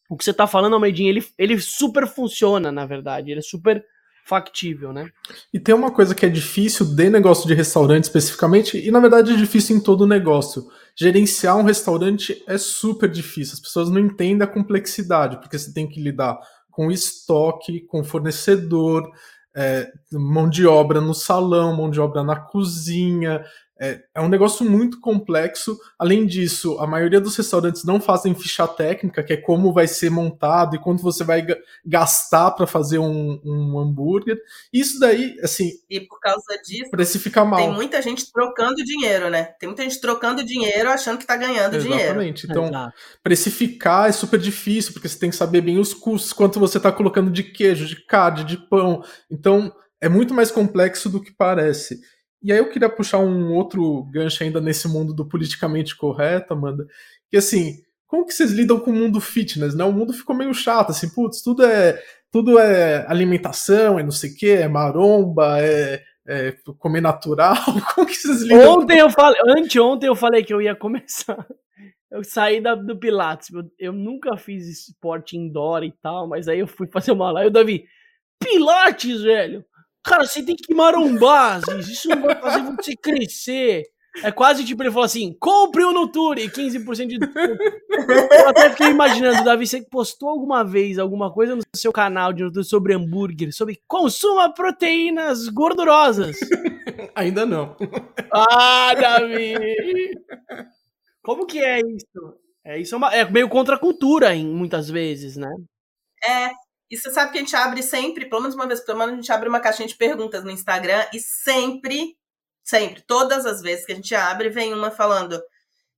[SPEAKER 3] o que você está falando, Almeidinho, ele, ele super funciona, na verdade. Ele é super factível, né?
[SPEAKER 2] E tem uma coisa que é difícil de negócio de restaurante especificamente, e na verdade é difícil em todo negócio. Gerenciar um restaurante é super difícil. As pessoas não entendem a complexidade, porque você tem que lidar com estoque, com fornecedor, é, mão de obra no salão, mão de obra na cozinha, é, é, um negócio muito complexo. Além disso, a maioria dos restaurantes não fazem ficha técnica, que é como vai ser montado e quanto você vai gastar para fazer um, um, hambúrguer. Isso daí, assim.
[SPEAKER 1] E por causa disso,
[SPEAKER 2] precifica mal.
[SPEAKER 1] Tem muita gente trocando dinheiro, né? Tem muita gente trocando dinheiro achando que está ganhando
[SPEAKER 2] Exatamente.
[SPEAKER 1] dinheiro.
[SPEAKER 2] Exatamente. Então, Exato. precificar é super difícil, porque você tem que saber bem os custos, quanto você está colocando de queijo, de carne, de pão. Então, é muito mais complexo do que parece. E aí eu queria puxar um outro gancho ainda nesse mundo do politicamente correto, Amanda, que assim, como que vocês lidam com o mundo fitness, né? O mundo ficou meio chato, assim, putz, tudo é, tudo é alimentação, é não sei o que, é maromba, é, é, comer natural, (laughs) como que vocês lidam?
[SPEAKER 3] Ontem eu falei, anteontem eu falei que eu ia começar, eu saí da, do Pilates, eu, eu nunca fiz esporte indoor e tal, mas aí eu fui fazer uma live, o Davi, Pilates, velho! Cara, você tem que marombar, isso não vai fazer você crescer. É quase tipo, ele falou assim: compre o Nuture, 15% de Eu até fiquei imaginando, Davi, você postou alguma vez alguma coisa no seu canal de Nuture sobre hambúrguer, sobre consuma proteínas gordurosas?
[SPEAKER 2] Ainda não.
[SPEAKER 3] Ah, Davi! Como que é isso? É, isso é, uma, é meio contra a cultura, em, muitas vezes, né?
[SPEAKER 1] É, e você sabe que a gente abre sempre, pelo menos uma vez por semana, a gente abre uma caixinha de perguntas no Instagram e sempre, sempre, todas as vezes que a gente abre, vem uma falando: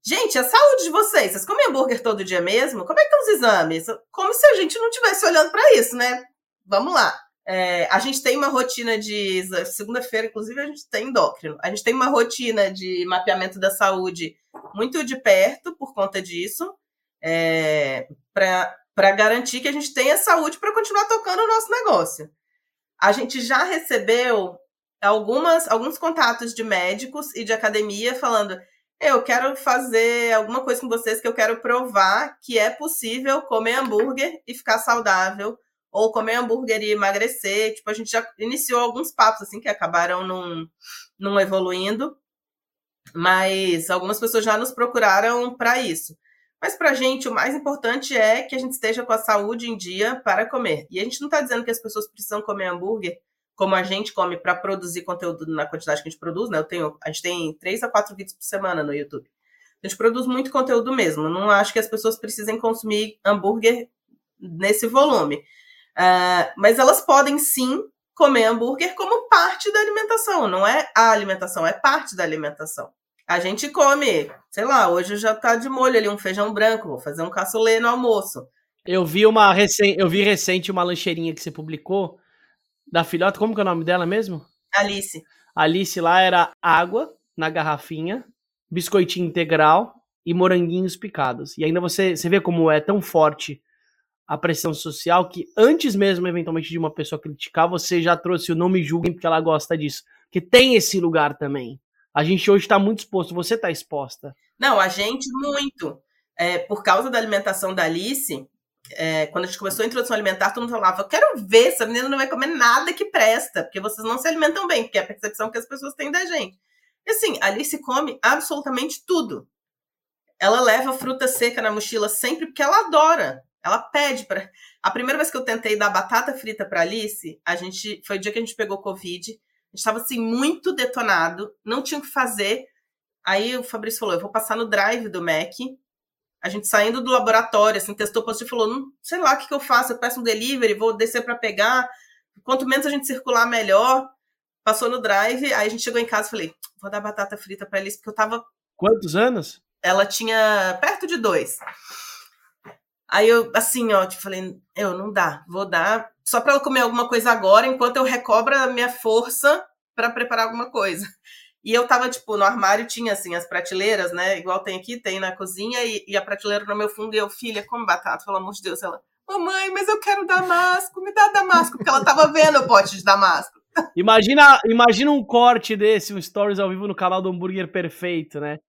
[SPEAKER 1] Gente, a saúde de vocês, vocês comem hambúrguer todo dia mesmo? Como é que estão os exames? Como se a gente não estivesse olhando para isso, né? Vamos lá. É, a gente tem uma rotina de. Segunda-feira, inclusive, a gente tem endócrino. A gente tem uma rotina de mapeamento da saúde muito de perto por conta disso. É, para para garantir que a gente tenha saúde para continuar tocando o nosso negócio. A gente já recebeu algumas, alguns contatos de médicos e de academia falando: eu quero fazer alguma coisa com vocês que eu quero provar que é possível comer hambúrguer e ficar saudável, ou comer hambúrguer e emagrecer. Tipo, a gente já iniciou alguns papos assim que acabaram não, não evoluindo, mas algumas pessoas já nos procuraram para isso. Mas para a gente, o mais importante é que a gente esteja com a saúde em dia para comer. E a gente não está dizendo que as pessoas precisam comer hambúrguer como a gente come para produzir conteúdo na quantidade que a gente produz, né? Eu tenho, a gente tem três a quatro vídeos por semana no YouTube. A gente produz muito conteúdo mesmo. Não acho que as pessoas precisem consumir hambúrguer nesse volume. Uh, mas elas podem sim comer hambúrguer como parte da alimentação. Não é a alimentação, é parte da alimentação. A gente come, sei lá, hoje já tá de molho ali um feijão branco, vou fazer um caçulê no almoço.
[SPEAKER 3] Eu vi uma recente, eu vi recente uma lancheirinha que você publicou da filhota, como que é o nome dela mesmo?
[SPEAKER 1] Alice.
[SPEAKER 3] Alice lá era água na garrafinha, biscoitinho integral e moranguinhos picados. E ainda você, você vê como é tão forte a pressão social que antes mesmo, eventualmente, de uma pessoa criticar, você já trouxe o nome julguem porque ela gosta disso. Que tem esse lugar também. A gente hoje está muito exposto. Você está exposta?
[SPEAKER 1] Não, a gente muito. É, por causa da alimentação da Alice, é, quando a gente começou a introdução alimentar, todo mundo falava: Eu quero ver, essa menina não vai comer nada que presta, porque vocês não se alimentam bem, porque é a percepção que as pessoas têm da gente. E assim, a Alice come absolutamente tudo. Ela leva fruta seca na mochila sempre porque ela adora. Ela pede para. A primeira vez que eu tentei dar batata frita para Alice, a gente foi o dia que a gente pegou Covid. A gente estava assim muito detonado, não tinha o que fazer. Aí o Fabrício falou: "Eu vou passar no drive do Mac". A gente saindo do laboratório, assim, testou positivo, falou: "Não, sei lá o que, que eu faço, eu peço um delivery, vou descer para pegar. Quanto menos a gente circular, melhor". Passou no drive, aí a gente chegou em casa e falei: "Vou dar batata frita para Alice", porque eu tava
[SPEAKER 3] Quantos anos?
[SPEAKER 1] Ela tinha perto de dois. Aí eu, assim, ó, tipo, falei, eu não dá, vou dar só para ela comer alguma coisa agora, enquanto eu recobro a minha força para preparar alguma coisa. E eu tava, tipo, no armário tinha, assim, as prateleiras, né? Igual tem aqui, tem na cozinha, e, e a prateleira no meu fundo, e eu, filha, come batata, pelo amor de Deus. Ela, mamãe, mas eu quero damasco, me dá damasco, porque ela tava vendo o pote de damasco.
[SPEAKER 3] Imagina, imagina um corte desse, um stories ao vivo no canal do Hambúrguer Perfeito, né?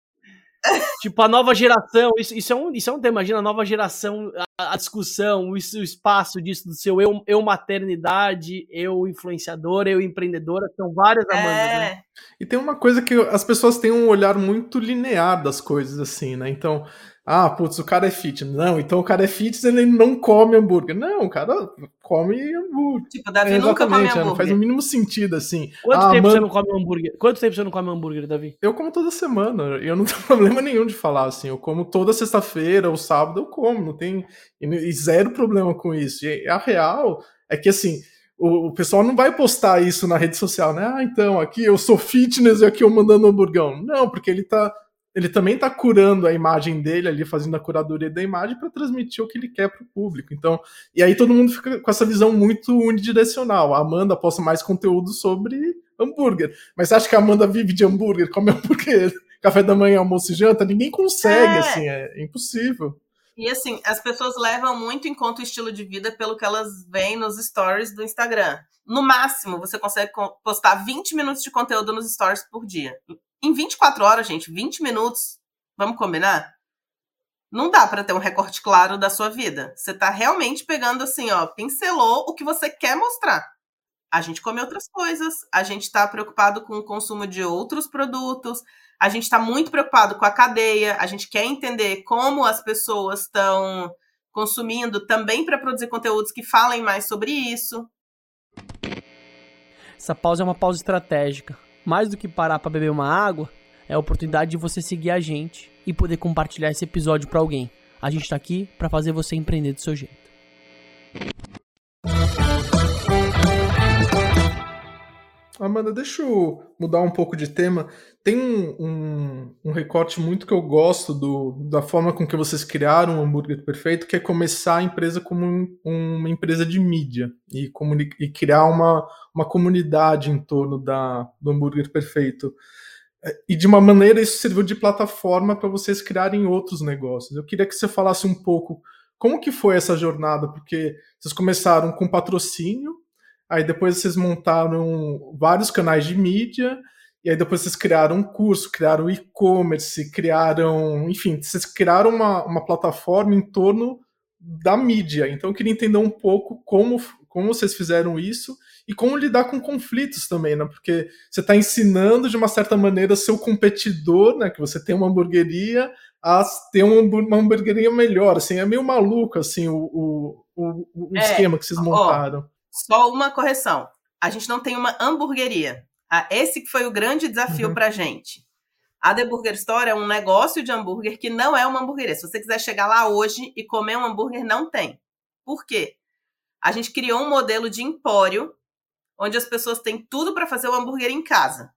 [SPEAKER 3] (laughs) tipo, a nova geração, isso, isso, é um, isso é um tema, imagina a nova geração, a, a discussão, o, o, espaço disso, do seu eu, eu maternidade, eu influenciadora, eu empreendedora, são várias Amandas, é. né?
[SPEAKER 2] E tem uma coisa que as pessoas têm um olhar muito linear das coisas, assim, né? Então, ah, putz, o cara é fitness. Não, então o cara é fitness ele não come hambúrguer. Não, o cara come hambúrguer.
[SPEAKER 1] Tipo, Davi é, nunca come hambúrguer.
[SPEAKER 2] Não faz o mínimo sentido, assim.
[SPEAKER 3] Quanto ah, tempo você não come hambúrguer? Quanto tempo você não come hambúrguer, Davi?
[SPEAKER 2] Eu como toda semana. Eu não (laughs) tenho problema nenhum de falar, assim. Eu como toda sexta-feira ou sábado, eu como. Não tem... E zero problema com isso. E a real é que, assim... O, o pessoal não vai postar isso na rede social, né? Ah, então, aqui eu sou fitness e aqui eu mandando hamburgão. Não, porque ele tá ele também está curando a imagem dele ali, fazendo a curadoria da imagem para transmitir o que ele quer para o público. Então, e aí todo mundo fica com essa visão muito unidirecional. A Amanda posta mais conteúdo sobre hambúrguer. Mas você acha que a Amanda vive de hambúrguer, come hambúrguer, (laughs) café da manhã, almoço e janta? Ninguém consegue, é. assim, é impossível.
[SPEAKER 1] E assim, as pessoas levam muito em conta o estilo de vida pelo que elas veem nos stories do Instagram. No máximo, você consegue postar 20 minutos de conteúdo nos stories por dia. Em 24 horas, gente, 20 minutos, vamos combinar? Não dá para ter um recorte claro da sua vida. Você tá realmente pegando assim, ó, pincelou o que você quer mostrar. A gente come outras coisas, a gente está preocupado com o consumo de outros produtos, a gente está muito preocupado com a cadeia, a gente quer entender como as pessoas estão consumindo também para produzir conteúdos que falem mais sobre isso.
[SPEAKER 3] Essa pausa é uma pausa estratégica mais do que parar para beber uma água, é a oportunidade de você seguir a gente e poder compartilhar esse episódio para alguém. A gente está aqui para fazer você empreender do seu jeito.
[SPEAKER 2] Amanda, deixa eu mudar um pouco de tema. Tem um, um, um, recorte muito que eu gosto do, da forma com que vocês criaram o Hambúrguer Perfeito, que é começar a empresa como um, uma empresa de mídia e, e criar uma, uma comunidade em torno da, do Hambúrguer Perfeito. É, e de uma maneira isso serviu de plataforma para vocês criarem outros negócios. Eu queria que você falasse um pouco como que foi essa jornada, porque vocês começaram com patrocínio, Aí depois vocês montaram vários canais de mídia, e aí depois vocês criaram um curso, criaram e-commerce, criaram, enfim, vocês criaram uma, uma plataforma em torno da mídia. Então eu queria entender um pouco como, como vocês fizeram isso e como lidar com conflitos também, né? Porque você está ensinando de uma certa maneira seu competidor, né? Que você tem uma hamburgueria a ter uma, hamburgueria melhor, assim, é meio maluco assim o, o, o, é, esquema que vocês montaram. Ó,
[SPEAKER 1] só uma correção. A gente não tem uma hamburgueria. Ah, esse que foi o grande desafio uhum. para a gente. A The Burger Store é um negócio de hambúrguer que não é uma hamburgueria. Se você quiser chegar lá hoje e comer um hambúrguer, não tem. Por quê? A gente criou um modelo de empório onde as pessoas têm tudo para fazer o hambúrguer em casa.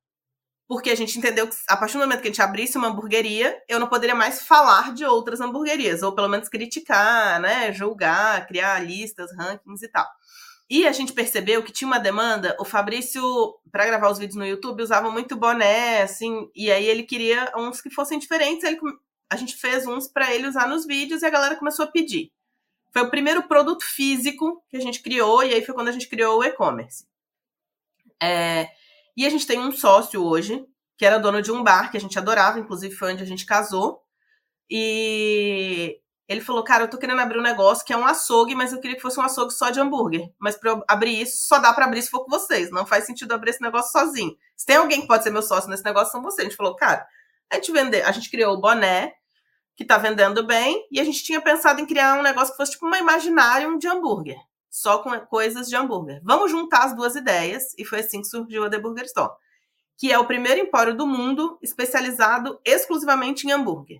[SPEAKER 1] Porque a gente entendeu que a partir do momento que a gente abrisse uma hamburgueria, eu não poderia mais falar de outras hamburguerias, ou pelo menos criticar, né, julgar, criar listas, rankings e tal. E a gente percebeu que tinha uma demanda. O Fabrício, para gravar os vídeos no YouTube, usava muito boné, assim, e aí ele queria uns que fossem diferentes. Ele, a gente fez uns para ele usar nos vídeos e a galera começou a pedir. Foi o primeiro produto físico que a gente criou, e aí foi quando a gente criou o e-commerce. É, e a gente tem um sócio hoje, que era dono de um bar que a gente adorava, inclusive foi onde a gente casou. E ele falou, cara, eu tô querendo abrir um negócio que é um açougue, mas eu queria que fosse um açougue só de hambúrguer. Mas para eu abrir isso, só dá para abrir se for com vocês. Não faz sentido abrir esse negócio sozinho. Se tem alguém que pode ser meu sócio nesse negócio, são vocês. A gente falou, cara, a gente vender, a gente criou o boné, que está vendendo bem, e a gente tinha pensado em criar um negócio que fosse tipo uma imaginária de hambúrguer, só com coisas de hambúrguer. Vamos juntar as duas ideias, e foi assim que surgiu a The Burger Store, que é o primeiro empório do mundo especializado exclusivamente em hambúrguer.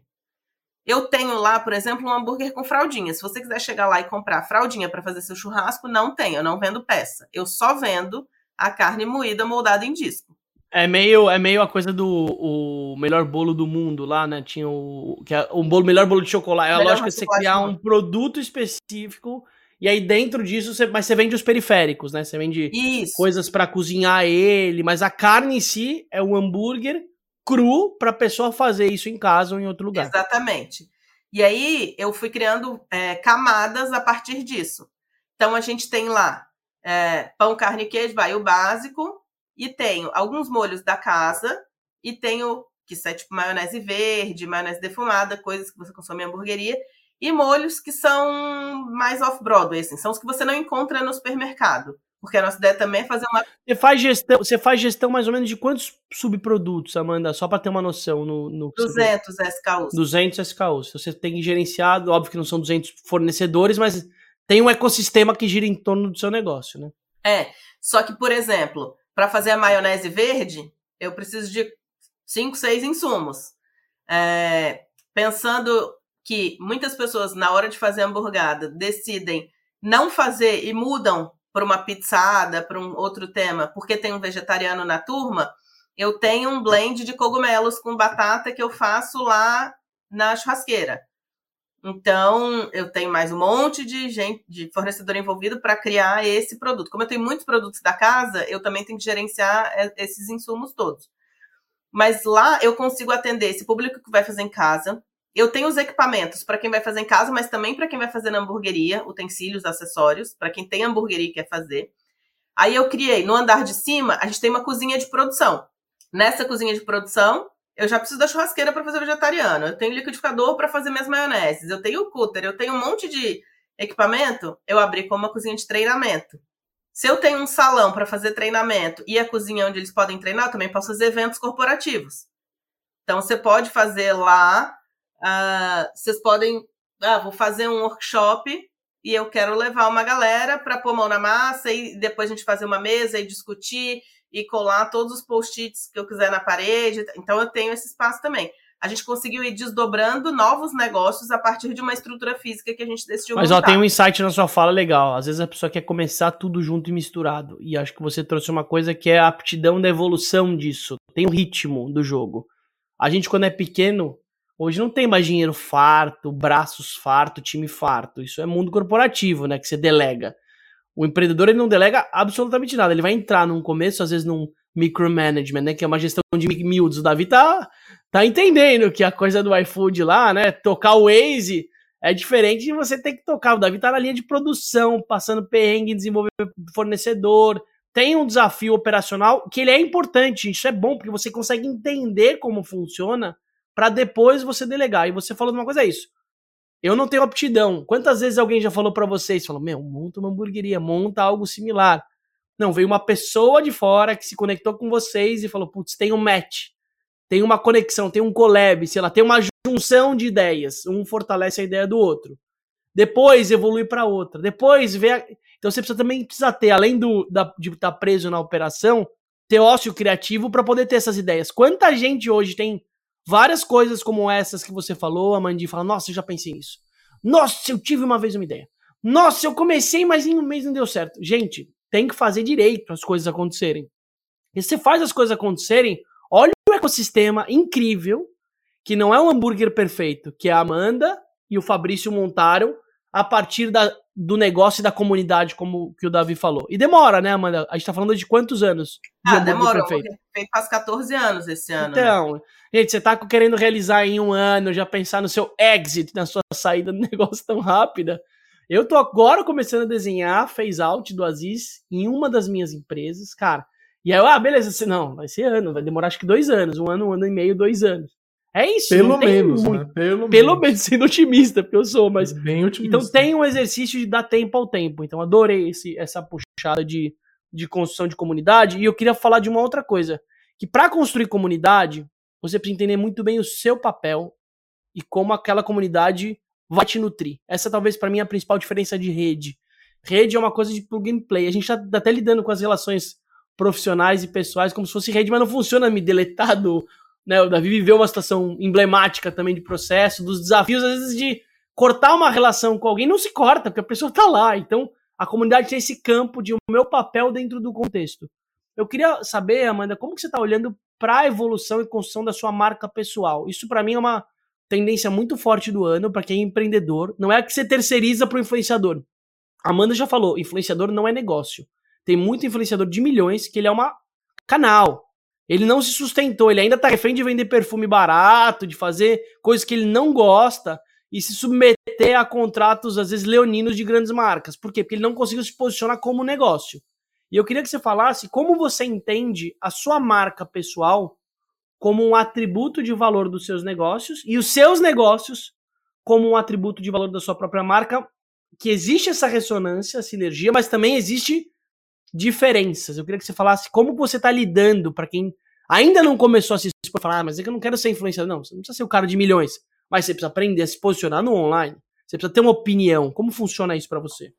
[SPEAKER 1] Eu tenho lá, por exemplo, um hambúrguer com fraldinha. Se você quiser chegar lá e comprar fraldinha para fazer seu churrasco, não tem, eu não vendo peça. Eu só vendo a carne moída moldada em disco.
[SPEAKER 3] É meio, é meio a coisa do o melhor bolo do mundo lá, né? Tinha o que é o bolo, melhor bolo de chocolate. É a lógica você criar um produto específico e aí dentro disso, você, mas você vende os periféricos, né? Você vende Isso. coisas para cozinhar ele, mas a carne em si é o hambúrguer cru para a pessoa fazer isso em casa ou em outro lugar.
[SPEAKER 1] Exatamente. E aí eu fui criando é, camadas a partir disso. Então a gente tem lá é, pão, carne e queijo, vai o básico, e tenho alguns molhos da casa, e tenho, que é tipo maionese verde, maionese defumada, coisas que você consome em hamburgueria, e molhos que são mais off-Broadway, assim, são os que você não encontra no supermercado. Porque a nossa ideia também é fazer uma.
[SPEAKER 3] Você faz gestão, você faz gestão mais ou menos de quantos subprodutos, Amanda? Só para ter uma noção no. no
[SPEAKER 1] 200 SKUs.
[SPEAKER 3] 200 SKUs. Você tem gerenciado, óbvio que não são 200 fornecedores, mas tem um ecossistema que gira em torno do seu negócio, né?
[SPEAKER 1] É. Só que, por exemplo, para fazer a maionese verde, eu preciso de 5, 6 insumos. É, pensando que muitas pessoas, na hora de fazer a hamburgada, decidem não fazer e mudam para uma pizzada, para um outro tema, porque tem um vegetariano na turma, eu tenho um blend de cogumelos com batata que eu faço lá na churrasqueira. Então, eu tenho mais um monte de gente, de fornecedor envolvido para criar esse produto. Como eu tenho muitos produtos da casa, eu também tenho que gerenciar esses insumos todos. Mas lá eu consigo atender esse público que vai fazer em casa, eu tenho os equipamentos para quem vai fazer em casa, mas também para quem vai fazer na hamburgueria, utensílios, acessórios, para quem tem hamburgueria e quer fazer. Aí eu criei, no andar de cima, a gente tem uma cozinha de produção. Nessa cozinha de produção, eu já preciso da churrasqueira para fazer vegetariano, eu tenho liquidificador para fazer minhas maioneses, eu tenho o cooler, eu tenho um monte de equipamento, eu abri como uma cozinha de treinamento. Se eu tenho um salão para fazer treinamento e a cozinha onde eles podem treinar, eu também posso fazer eventos corporativos. Então você pode fazer lá Uh, vocês podem. Ah, vou fazer um workshop e eu quero levar uma galera para pôr mão na massa e depois a gente fazer uma mesa e discutir e colar todos os post-its que eu quiser na parede. Então eu tenho esse espaço também. A gente conseguiu ir desdobrando novos negócios a partir de uma estrutura física que a gente decidiu
[SPEAKER 3] Mas montar. ó, tem um insight na sua fala legal. Às vezes a pessoa quer começar tudo junto e misturado. E acho que você trouxe uma coisa que é a aptidão da evolução disso. Tem o ritmo do jogo. A gente, quando é pequeno, Hoje não tem mais dinheiro farto, braços farto, time farto. Isso é mundo corporativo, né? Que você delega. O empreendedor ele não delega absolutamente nada. Ele vai entrar num começo, às vezes num micromanagement, né? Que é uma gestão de miúdos. O Davi tá, tá entendendo que a coisa do iFood lá, né? Tocar o Waze é diferente de você ter que tocar. O Davi tá na linha de produção, passando perrengue, desenvolver fornecedor. Tem um desafio operacional que ele é importante. Isso é bom porque você consegue entender como funciona para depois você delegar. E você falou uma coisa, é isso. Eu não tenho aptidão. Quantas vezes alguém já falou para vocês, falou, meu, monta uma hamburgueria, monta algo similar. Não, veio uma pessoa de fora que se conectou com vocês e falou, putz, tem um match, tem uma conexão, tem um collab, sei lá, tem uma junção de ideias. Um fortalece a ideia do outro. Depois evolui para outra. Depois vê. A... Então você precisa também precisa ter, além do da, de estar tá preso na operação, ter ócio criativo para poder ter essas ideias. Quanta gente hoje tem Várias coisas como essas que você falou, a Mandy fala: Nossa, eu já pensei nisso. Nossa, eu tive uma vez uma ideia. Nossa, eu comecei, mas em um mês não deu certo. Gente, tem que fazer direito as coisas acontecerem. E você faz as coisas acontecerem, olha o ecossistema incrível, que não é um hambúrguer perfeito, que a Amanda e o Fabrício montaram a partir da, do negócio e da comunidade, como que o Davi falou. E demora, né, Amanda? A gente tá falando de quantos anos?
[SPEAKER 1] De ah, demora. Perfeito? Faz 14 anos esse ano.
[SPEAKER 3] Né? Então, né? Gente, você tá querendo realizar em um ano, já pensar no seu exit, na sua saída do (laughs) negócio tão rápida. Eu tô agora começando a desenhar phase out do Aziz em uma das minhas empresas, cara. E aí, eu, ah, beleza, não, vai ser ano, vai demorar acho que dois anos, um ano, um ano e meio, dois anos. É isso.
[SPEAKER 2] Pelo menos, muito, né?
[SPEAKER 3] Pelo, pelo menos. menos, (laughs) sendo otimista, porque eu sou, mas. Bem otimista. Então tem um exercício de dar tempo ao tempo. Então adorei esse, essa puxada de, de construção de comunidade. E eu queria falar de uma outra coisa. Que para construir comunidade, você precisa entender muito bem o seu papel e como aquela comunidade vai te nutrir. Essa talvez para mim é a principal diferença de rede. Rede é uma coisa de plug and play. A gente está até lidando com as relações profissionais e pessoais como se fosse rede, mas não funciona me deletar do. Né, o Davi viveu uma situação emblemática também de processo, dos desafios, às vezes, de cortar uma relação com alguém. Não se corta, porque a pessoa está lá. Então, a comunidade tem esse campo de o meu papel dentro do contexto. Eu queria saber, Amanda, como que você está olhando para a evolução e construção da sua marca pessoal? Isso para mim é uma tendência muito forte do ano para quem é empreendedor. Não é que você terceiriza para o influenciador. A Amanda já falou, influenciador não é negócio. Tem muito influenciador de milhões que ele é uma canal. Ele não se sustentou, ele ainda tá refém de vender perfume barato, de fazer coisas que ele não gosta e se submeter a contratos, às vezes, leoninos de grandes marcas. Por quê? Porque ele não conseguiu se posicionar como negócio. E eu queria que você falasse como você entende a sua marca pessoal como um atributo de valor dos seus negócios e os seus negócios como um atributo de valor da sua própria marca, que existe essa ressonância, sinergia, mas também existe diferenças. Eu queria que você falasse como você está lidando para quem ainda não começou a se expor, falar, ah, mas é que eu não quero ser influenciador. Não, você não precisa ser o cara de milhões, mas você precisa aprender a se posicionar no online. Você precisa ter uma opinião. Como funciona isso para você?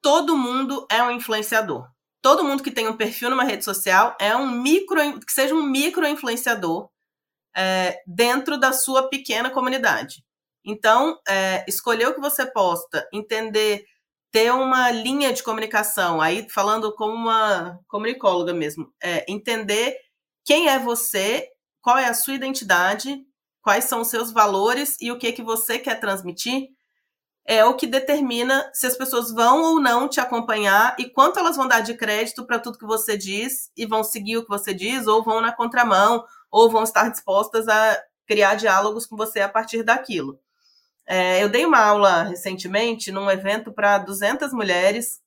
[SPEAKER 1] Todo mundo é um influenciador. Todo mundo que tem um perfil numa rede social é um micro, que seja um micro influenciador é, dentro da sua pequena comunidade. Então, é, escolher o que você posta, entender, ter uma linha de comunicação, aí falando como uma comunicóloga mesmo, é, entender quem é você, qual é a sua identidade, quais são os seus valores e o que que você quer transmitir, é o que determina se as pessoas vão ou não te acompanhar e quanto elas vão dar de crédito para tudo que você diz e vão seguir o que você diz ou vão na contramão ou vão estar dispostas a criar diálogos com você a partir daquilo. É, eu dei uma aula recentemente num evento para 200 mulheres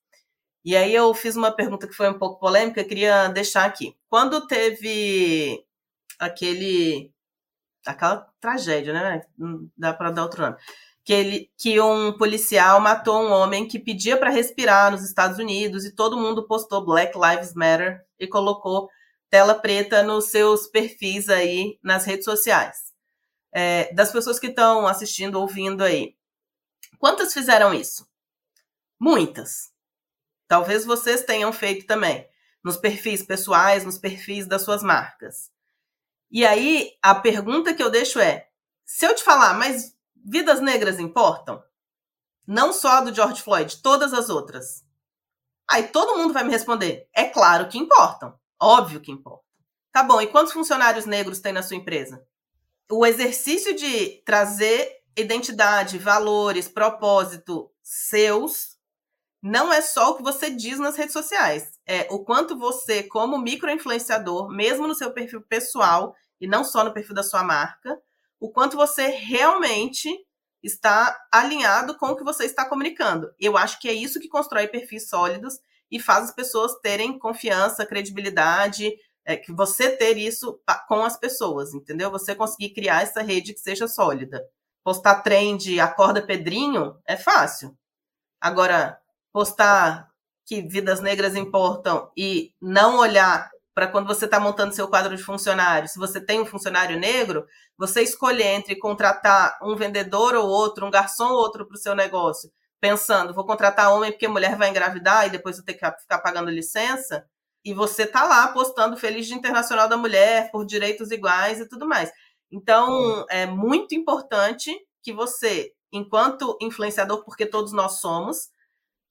[SPEAKER 1] e aí eu fiz uma pergunta que foi um pouco polêmica, queria deixar aqui. Quando teve aquele aquela tragédia, né? Não dá para dar outro nome que, ele, que um policial matou um homem que pedia para respirar nos Estados Unidos e todo mundo postou Black Lives Matter e colocou tela preta nos seus perfis aí nas redes sociais. É, das pessoas que estão assistindo, ouvindo aí, quantas fizeram isso? Muitas. Talvez vocês tenham feito também, nos perfis pessoais, nos perfis das suas marcas. E aí, a pergunta que eu deixo é: se eu te falar, mas Vidas negras importam? Não só a do George Floyd, todas as outras. Aí todo mundo vai me responder: é claro que importam. Óbvio que importam. Tá bom, e quantos funcionários negros tem na sua empresa? O exercício de trazer identidade, valores, propósito seus não é só o que você diz nas redes sociais. É o quanto você, como micro-influenciador, mesmo no seu perfil pessoal e não só no perfil da sua marca, o quanto você realmente está alinhado com o que você está comunicando. Eu acho que é isso que constrói perfis sólidos e faz as pessoas terem confiança, credibilidade, é, que você ter isso com as pessoas, entendeu? Você conseguir criar essa rede que seja sólida. Postar trend, acorda Pedrinho, é fácil. Agora, postar que vidas negras importam e não olhar para quando você está montando seu quadro de funcionários, se você tem um funcionário negro, você escolher entre contratar um vendedor ou outro, um garçom ou outro para o seu negócio, pensando, vou contratar homem porque mulher vai engravidar e depois eu ter que ficar pagando licença, e você tá lá postando Feliz Dia Internacional da Mulher por direitos iguais e tudo mais. Então, é muito importante que você, enquanto influenciador, porque todos nós somos,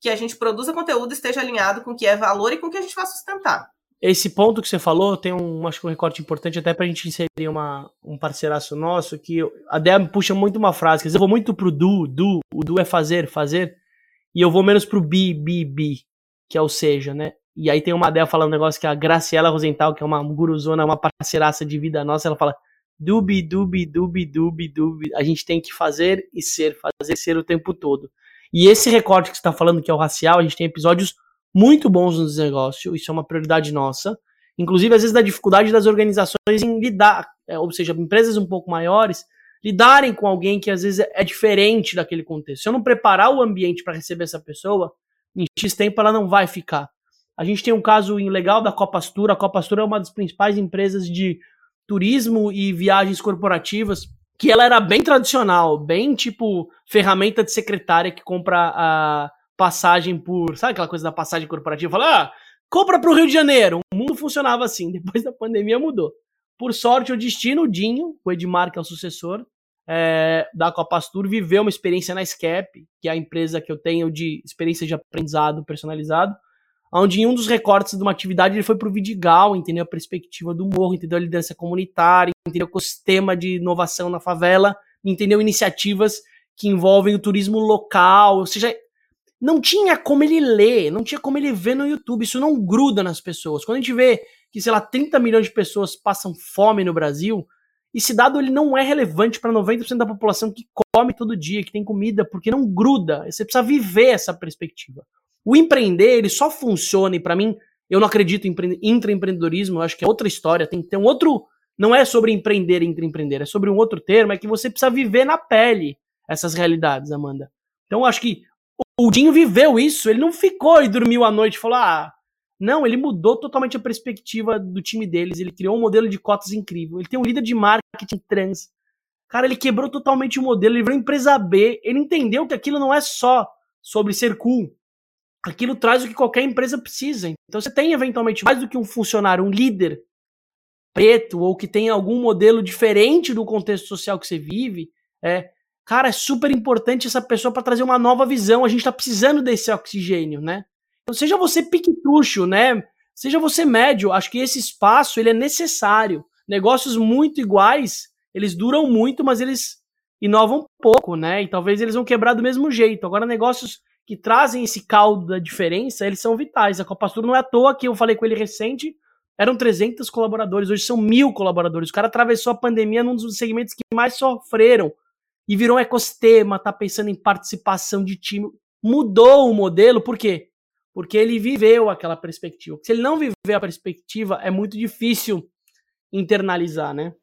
[SPEAKER 1] que a gente produza conteúdo esteja alinhado com o que é valor e com o que a gente vai sustentar
[SPEAKER 3] esse ponto que você falou tem um, acho que um recorte importante até pra gente inserir uma, um parceiraço nosso que a Débora puxa muito uma frase, dizer, eu vou muito pro do, do, o do é fazer, fazer, e eu vou menos pro bi, bi, bi, que é o seja, né? E aí tem uma Débora falando um negócio que é a Graciela Rosenthal, que é uma guruzona, uma parceiraça de vida nossa, ela fala dubi, dubi, dubi, dubi, dubi, a gente tem que fazer e ser, fazer e ser o tempo todo. E esse recorte que você tá falando, que é o racial, a gente tem episódios muito bons no negócio, isso é uma prioridade nossa. Inclusive, às vezes, da dificuldade das organizações em lidar, é, ou seja, empresas um pouco maiores, lidarem com alguém que às vezes é diferente daquele contexto. Se eu não preparar o ambiente para receber essa pessoa, em X tempo ela não vai ficar. A gente tem um caso legal da Copa Astura. A Copa Astura é uma das principais empresas de turismo e viagens corporativas que ela era bem tradicional, bem tipo ferramenta de secretária que compra a passagem por. Sabe aquela coisa da passagem corporativa? Fala, ah, compra pro Rio de Janeiro. O mundo funcionava assim. (laughs) Depois da pandemia mudou. Por sorte, o destino, o Dinho, o Edmar, que é o sucessor é, da Copastur, viveu uma experiência na SCAP, que é a empresa que eu tenho de experiência de aprendizado personalizado, onde em um dos recortes de uma atividade ele foi pro Vidigal, entendeu? A perspectiva do morro, entendeu? A liderança comunitária, entendeu? O ecossistema de inovação na favela, entendeu? Iniciativas que envolvem o turismo local, ou seja, não tinha como ele ler, não tinha como ele ver no YouTube, isso não gruda nas pessoas. Quando a gente vê que, sei lá, 30 milhões de pessoas passam fome no Brasil, esse dado ele não é relevante para 90% da população que come todo dia, que tem comida, porque não gruda. Você precisa viver essa perspectiva. O empreender, ele só funciona, e para mim, eu não acredito em intraempreendedorismo, eu acho que é outra história, tem que ter um outro. Não é sobre empreender entre empreender, é sobre um outro termo, é que você precisa viver na pele essas realidades, Amanda. Então, eu acho que o Dinho viveu isso, ele não ficou e dormiu à noite e falou: ah, não, ele mudou totalmente a perspectiva do time deles. Ele criou um modelo de cotas incrível. Ele tem um líder de marketing trans. Cara, ele quebrou totalmente o modelo. Ele virou empresa B. Ele entendeu que aquilo não é só sobre ser cool. Aquilo traz o que qualquer empresa precisa. Então você tem eventualmente mais do que um funcionário, um líder preto ou que tem algum modelo diferente do contexto social que você vive. É, cara, é super importante essa pessoa para trazer uma nova visão. A gente está precisando desse oxigênio, né? Então, seja você piquetrucho, né? Seja você médio, acho que esse espaço ele é necessário. Negócios muito iguais, eles duram muito, mas eles inovam pouco, né? E talvez eles vão quebrar do mesmo jeito. Agora, negócios que trazem esse caldo da diferença, eles são vitais. A Copastura não é à toa que eu falei com ele recente, eram 300 colaboradores, hoje são mil colaboradores. O cara atravessou a pandemia num dos segmentos que mais sofreram e virou um ecossistema, tá pensando em participação de time. Mudou o modelo, por quê? porque ele viveu aquela perspectiva. Se ele não viver a perspectiva, é muito difícil internalizar, né?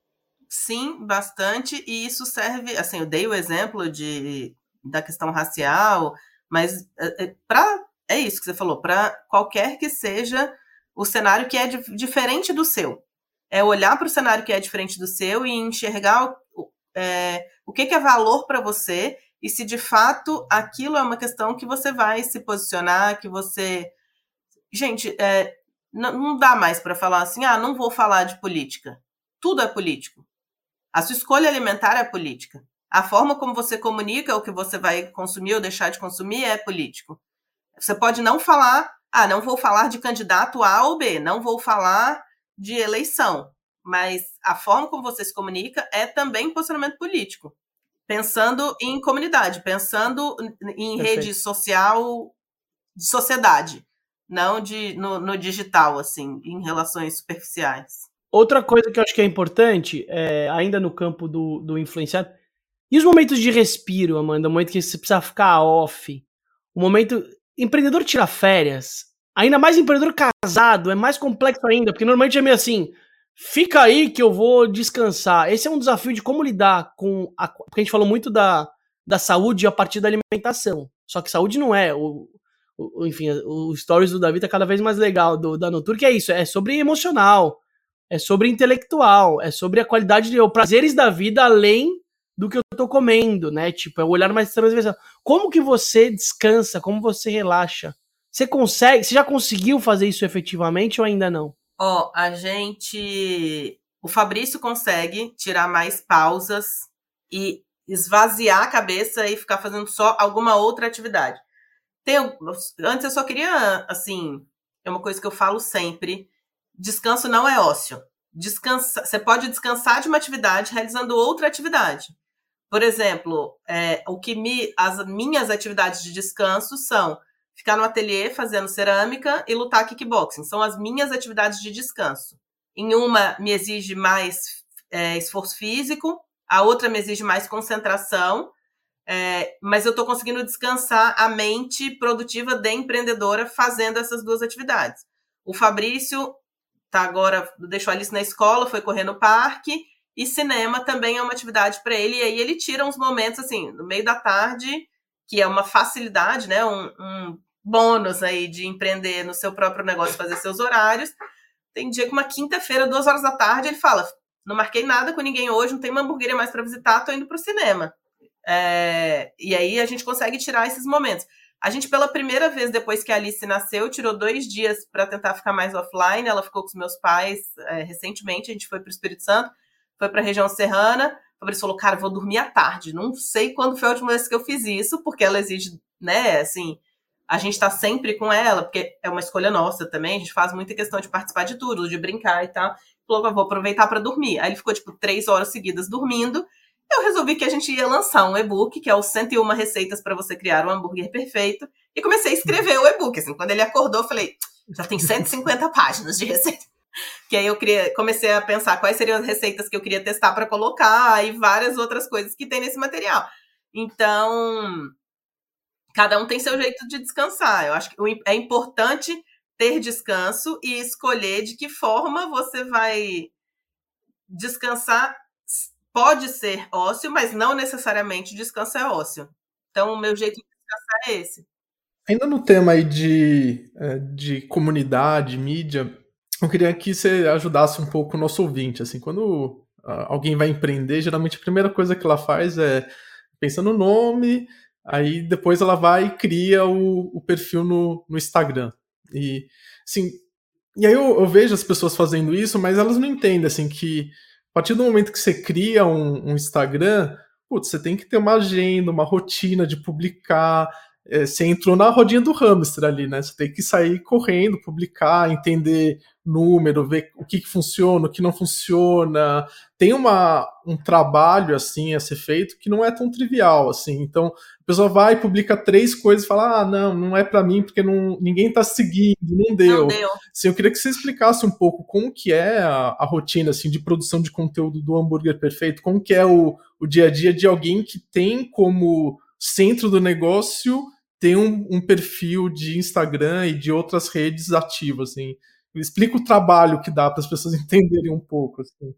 [SPEAKER 1] Sim, bastante, e isso serve, assim, eu dei o exemplo de, da questão racial, mas é, é para é isso que você falou, para qualquer que seja o cenário que é diferente do seu. É olhar para o cenário que é diferente do seu e enxergar é, o que, que é valor para você e se de fato aquilo é uma questão que você vai se posicionar, que você. Gente, é, não, dá mais para falar assim, ah, não vou falar de política. Tudo é político. A sua escolha alimentar é política. A forma como você comunica o que você vai consumir ou deixar de consumir é político. Você pode não falar, ah, não vou falar de candidato A ou B, não vou falar de eleição, mas a forma como você se comunica é também posicionamento político. Pensando em comunidade, pensando em Perfeito. rede social de sociedade, não de no, no, digital, assim, em relações superficiais.
[SPEAKER 3] Outra coisa que eu acho que é importante, é, ainda no campo do, do influenciado, e os momentos de respiro, Amanda, o momento que você precisa ficar off, o momento. Empreendedor tira férias, ainda mais empreendedor casado, é mais complexo ainda, porque normalmente é meio assim, Fica aí que eu vou descansar. Esse é um desafio de como lidar com a. Porque a gente falou muito da, da saúde a partir da alimentação. Só que saúde não é. O, o enfim, o stories do Davi tá cada vez mais legal do, da Notur, que é isso. É sobre emocional, é sobre intelectual, é sobre a qualidade de. Os prazeres da vida além do que eu tô comendo, né? Tipo, é o olhar mais transversal. Como que você descansa? Como você relaxa? Você consegue. Você já conseguiu fazer isso efetivamente ou ainda não?
[SPEAKER 1] Ó, a gente. O Fabrício consegue tirar mais pausas e esvaziar a cabeça e ficar fazendo só alguma outra atividade. Tem, antes eu só queria, assim, é uma coisa que eu falo sempre: descanso não é ócio. Descansa, você pode descansar de uma atividade realizando outra atividade. Por exemplo, é, o que me, as minhas atividades de descanso são ficar no ateliê fazendo cerâmica e lutar kickboxing. São as minhas atividades de descanso. Em uma me exige mais é, esforço físico, a outra me exige mais concentração, é, mas eu estou conseguindo descansar a mente produtiva de empreendedora fazendo essas duas atividades. O Fabrício tá agora, deixou a Alice na escola, foi correr no parque, e cinema também é uma atividade para ele, e aí ele tira uns momentos assim, no meio da tarde, que é uma facilidade, né? Um, um bônus aí de empreender no seu próprio negócio, fazer seus horários. Tem dia que uma quinta-feira, duas horas da tarde, ele fala: não marquei nada com ninguém hoje, não tem uma hamburgueria mais para visitar, tô indo pro cinema. É, e aí a gente consegue tirar esses momentos. A gente, pela primeira vez depois que a Alice nasceu, tirou dois dias para tentar ficar mais offline. Ela ficou com os meus pais é, recentemente. A gente foi para o Espírito Santo, foi para a região serrana. O Fabrício falou: Cara, vou dormir à tarde. Não sei quando foi a última vez que eu fiz isso, porque ela exige, né, assim, a gente está sempre com ela, porque é uma escolha nossa também. A gente faz muita questão de participar de tudo, de brincar e tal. Falou: Vou aproveitar para dormir. Aí ele ficou, tipo, três horas seguidas dormindo eu resolvi que a gente ia lançar um e-book, que é o 101 receitas para você criar um hambúrguer perfeito, e comecei a escrever o e-book. Assim, quando ele acordou, eu falei, já tem 150 páginas de receita. Que aí eu queria, comecei a pensar quais seriam as receitas que eu queria testar para colocar e várias outras coisas que tem nesse material. Então, cada um tem seu jeito de descansar. Eu acho que é importante ter descanso e escolher de que forma você vai descansar pode ser ócio, mas não necessariamente descanso é ócio. Então, o meu jeito de descansar é esse.
[SPEAKER 2] Ainda no tema aí de, é, de comunidade, mídia, eu queria que você ajudasse um pouco o nosso ouvinte. Assim, quando alguém vai empreender, geralmente a primeira coisa que ela faz é pensa no nome, aí depois ela vai e cria o, o perfil no, no Instagram. E, assim, e aí eu, eu, vejo as pessoas fazendo isso, mas elas não entendem assim que a partir do momento que você cria um, um Instagram, putz, você tem que ter uma agenda, uma rotina de publicar. É, você entrou na rodinha do hamster ali, né? Você tem que sair correndo, publicar, entender número, ver o que, que funciona, o que não funciona. Tem uma, um trabalho assim a ser feito que não é tão trivial assim. Então, a pessoa vai e publica três coisas e fala: "Ah, não, não é para mim porque não, ninguém está seguindo, não deu". Não deu. Assim, eu queria que você explicasse um pouco como que é a, a, rotina assim de produção de conteúdo do hambúrguer perfeito, como que é o, o dia a dia de alguém que tem como centro do negócio ter um, um perfil de Instagram e de outras redes ativas, assim. Explica o trabalho que dá para as pessoas (laughs) entenderem um pouco. Assim.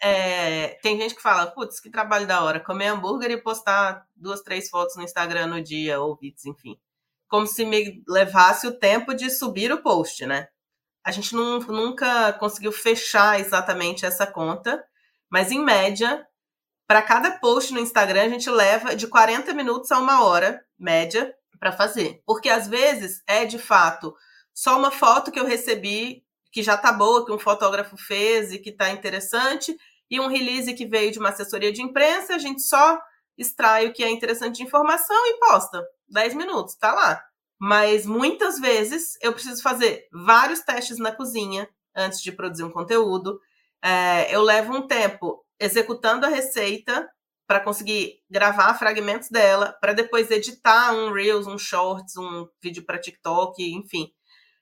[SPEAKER 1] É, tem gente que fala, putz, que trabalho da hora, comer hambúrguer e postar duas, três fotos no Instagram no dia, ou vídeos, enfim. Como se me levasse o tempo de subir o post, né? A gente não, nunca conseguiu fechar exatamente essa conta, mas em média, para cada post no Instagram, a gente leva de 40 minutos a uma hora, média, para fazer. Porque às vezes é de fato só uma foto que eu recebi que já tá boa, que um fotógrafo fez e que tá interessante, e um release que veio de uma assessoria de imprensa, a gente só extrai o que é interessante de informação e posta. 10 minutos, tá lá. Mas muitas vezes eu preciso fazer vários testes na cozinha antes de produzir um conteúdo. É, eu levo um tempo executando a receita para conseguir gravar fragmentos dela, para depois editar um Reels, um Shorts, um vídeo para TikTok, enfim.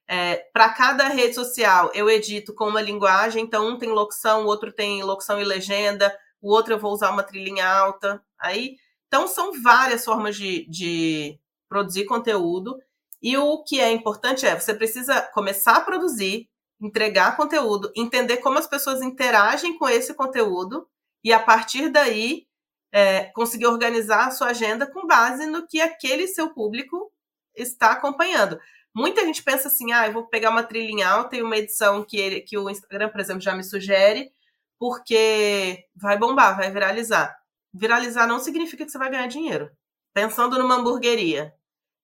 [SPEAKER 1] É, para cada rede social, eu edito com uma linguagem, então um tem locução, o outro tem locução e legenda, o outro eu vou usar uma trilhinha alta. Aí, então são várias formas de, de produzir conteúdo. E o que é importante é você precisa começar a produzir, entregar conteúdo, entender como as pessoas interagem com esse conteúdo e a partir daí é, conseguir organizar a sua agenda com base no que aquele seu público está acompanhando. Muita gente pensa assim, ah, eu vou pegar uma trilha alta e uma edição que, ele, que o Instagram, por exemplo, já me sugere, porque vai bombar, vai viralizar. Viralizar não significa que você vai ganhar dinheiro. Pensando numa hamburgueria,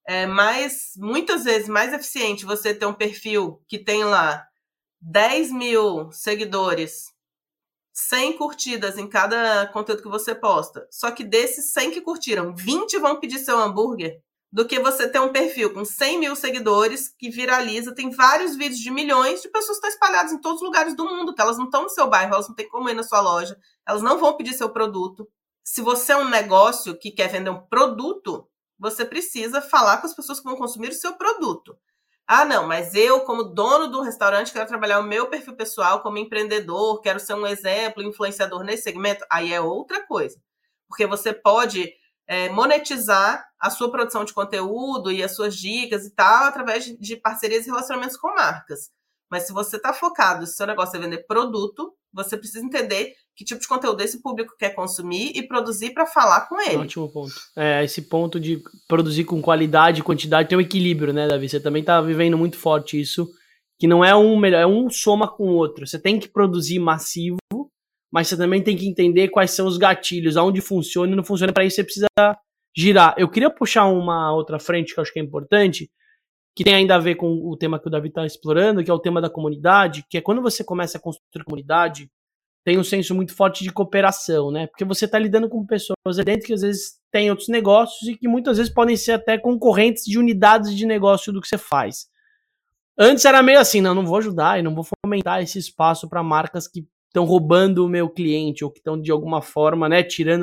[SPEAKER 1] é mais, muitas vezes mais eficiente você ter um perfil que tem lá 10 mil seguidores, 100 curtidas em cada conteúdo que você posta. Só que desses 100 que curtiram, 20 vão pedir seu hambúrguer do que você ter um perfil com 100 mil seguidores que viraliza, tem vários vídeos de milhões de pessoas que estão espalhadas em todos os lugares do mundo, que elas não estão no seu bairro, elas não têm como ir na sua loja, elas não vão pedir seu produto. Se você é um negócio que quer vender um produto, você precisa falar com as pessoas que vão consumir o seu produto. Ah, não, mas eu, como dono do restaurante, quero trabalhar o meu perfil pessoal como empreendedor, quero ser um exemplo, influenciador nesse segmento. Aí é outra coisa. Porque você pode é, monetizar a sua produção de conteúdo e as suas dicas e tal através de parcerias e relacionamentos com marcas. Mas se você está focado, se seu negócio é vender produto, você precisa entender que tipo de conteúdo esse público quer consumir e produzir para falar com ele.
[SPEAKER 3] Ótimo ponto. É, esse ponto de produzir com qualidade e quantidade tem um equilíbrio, né, Davi? Você também está vivendo muito forte isso, que não é um melhor, é um soma com o outro. Você tem que produzir massivo, mas você também tem que entender quais são os gatilhos, aonde funciona e não funciona. Para isso você precisa girar. Eu queria puxar uma outra frente que eu acho que é importante, que tem ainda a ver com o tema que o Davi está explorando, que é o tema da comunidade, que é quando você começa a construir comunidade, tem um senso muito forte de cooperação, né? Porque você está lidando com pessoas dentro que às vezes têm outros negócios e que muitas vezes podem ser até concorrentes de unidades de negócio do que você faz. Antes era meio assim, não, não vou ajudar e não vou fomentar esse espaço para marcas que estão roubando o meu cliente ou que estão de alguma forma, né, tirando.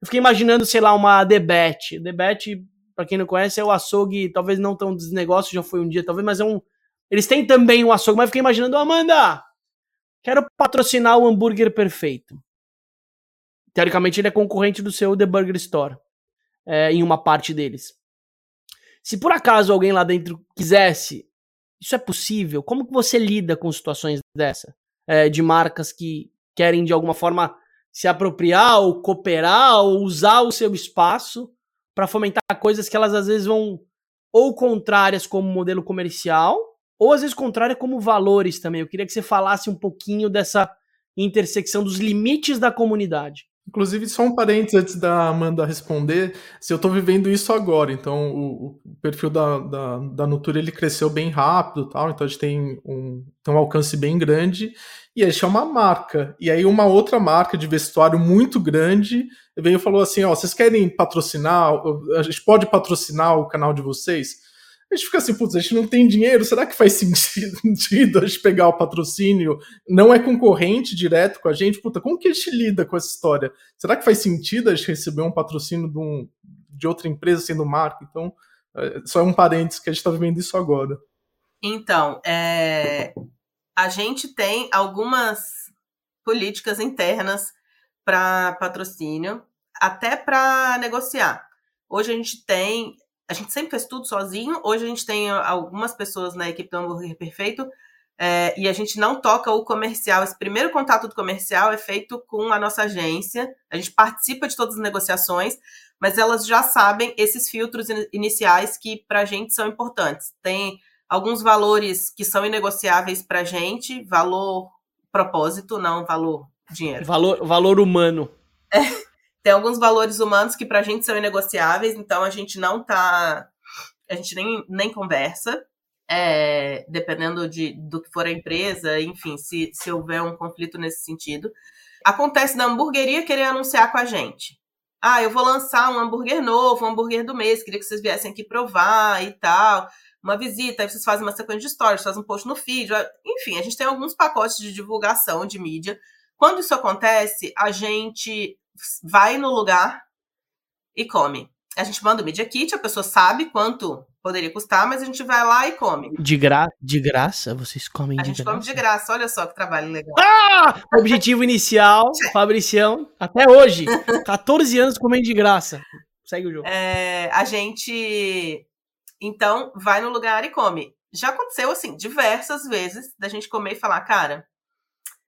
[SPEAKER 3] Eu fiquei imaginando, sei lá, uma Debet. Debet, para quem não conhece, é o açougue, talvez não tão desnegócio, já foi um dia, talvez, mas é um. Eles têm também um açougue, mas eu fiquei imaginando, Amanda, quero patrocinar o hambúrguer perfeito. Teoricamente, ele é concorrente do seu The Burger Store, é, em uma parte deles. Se por acaso alguém lá dentro quisesse, isso é possível? Como que você lida com situações dessa? É, de marcas que querem de alguma forma se apropriar ou cooperar ou usar o seu espaço para fomentar coisas que elas às vezes vão ou contrárias como modelo comercial ou às vezes contrárias como valores também. Eu queria que você falasse um pouquinho dessa intersecção dos limites da comunidade.
[SPEAKER 2] Inclusive, só um parênteses antes da Amanda responder, se eu estou vivendo isso agora, então o, o perfil da, da, da Nutura ele cresceu bem rápido, tal, então a gente tem um, tem um alcance bem grande, e a gente é uma marca. E aí uma outra marca de vestuário muito grande veio e falou assim, ó, vocês querem patrocinar, a gente pode patrocinar o canal de vocês? A gente fica assim, putz, a gente não tem dinheiro, será que faz (laughs) sentido a gente pegar o patrocínio? Não é concorrente direto com a gente? Puta, como que a gente lida com essa história? Será que faz sentido a gente receber um patrocínio de, um, de outra empresa sendo marca? Então, é, só é um parênteses que a gente está vivendo isso agora.
[SPEAKER 1] Então, é, a gente tem algumas políticas internas para patrocínio, até para negociar. Hoje a gente tem a gente sempre fez tudo sozinho. Hoje a gente tem algumas pessoas na equipe do Hambúrguer Perfeito é, e a gente não toca o comercial. Esse primeiro contato do comercial é feito com a nossa agência. A gente participa de todas as negociações, mas elas já sabem esses filtros iniciais que para a gente são importantes. Tem alguns valores que são inegociáveis para a gente, valor propósito, não valor dinheiro.
[SPEAKER 3] Valor, valor humano.
[SPEAKER 1] É tem alguns valores humanos que para a gente são inegociáveis, então a gente não tá. A gente nem, nem conversa, é, dependendo de, do que for a empresa, enfim, se, se houver um conflito nesse sentido. Acontece da hamburgueria querer anunciar com a gente. Ah, eu vou lançar um hambúrguer novo, um hambúrguer do mês, queria que vocês viessem aqui provar e tal. Uma visita, aí vocês fazem uma sequência de stories, fazem um post no feed. Enfim, a gente tem alguns pacotes de divulgação de mídia. Quando isso acontece, a gente vai no lugar e come. A gente manda o Media Kit, a pessoa sabe quanto poderia custar, mas a gente vai lá e come.
[SPEAKER 3] De, gra de graça? Vocês comem
[SPEAKER 1] a
[SPEAKER 3] de
[SPEAKER 1] graça? A gente
[SPEAKER 3] come
[SPEAKER 1] de graça, olha só que trabalho legal.
[SPEAKER 3] Ah! Objetivo inicial, (laughs) Fabricião, até hoje, 14 anos comendo de graça. Segue o jogo.
[SPEAKER 1] É, a gente, então, vai no lugar e come. Já aconteceu, assim, diversas vezes, da gente comer e falar, cara,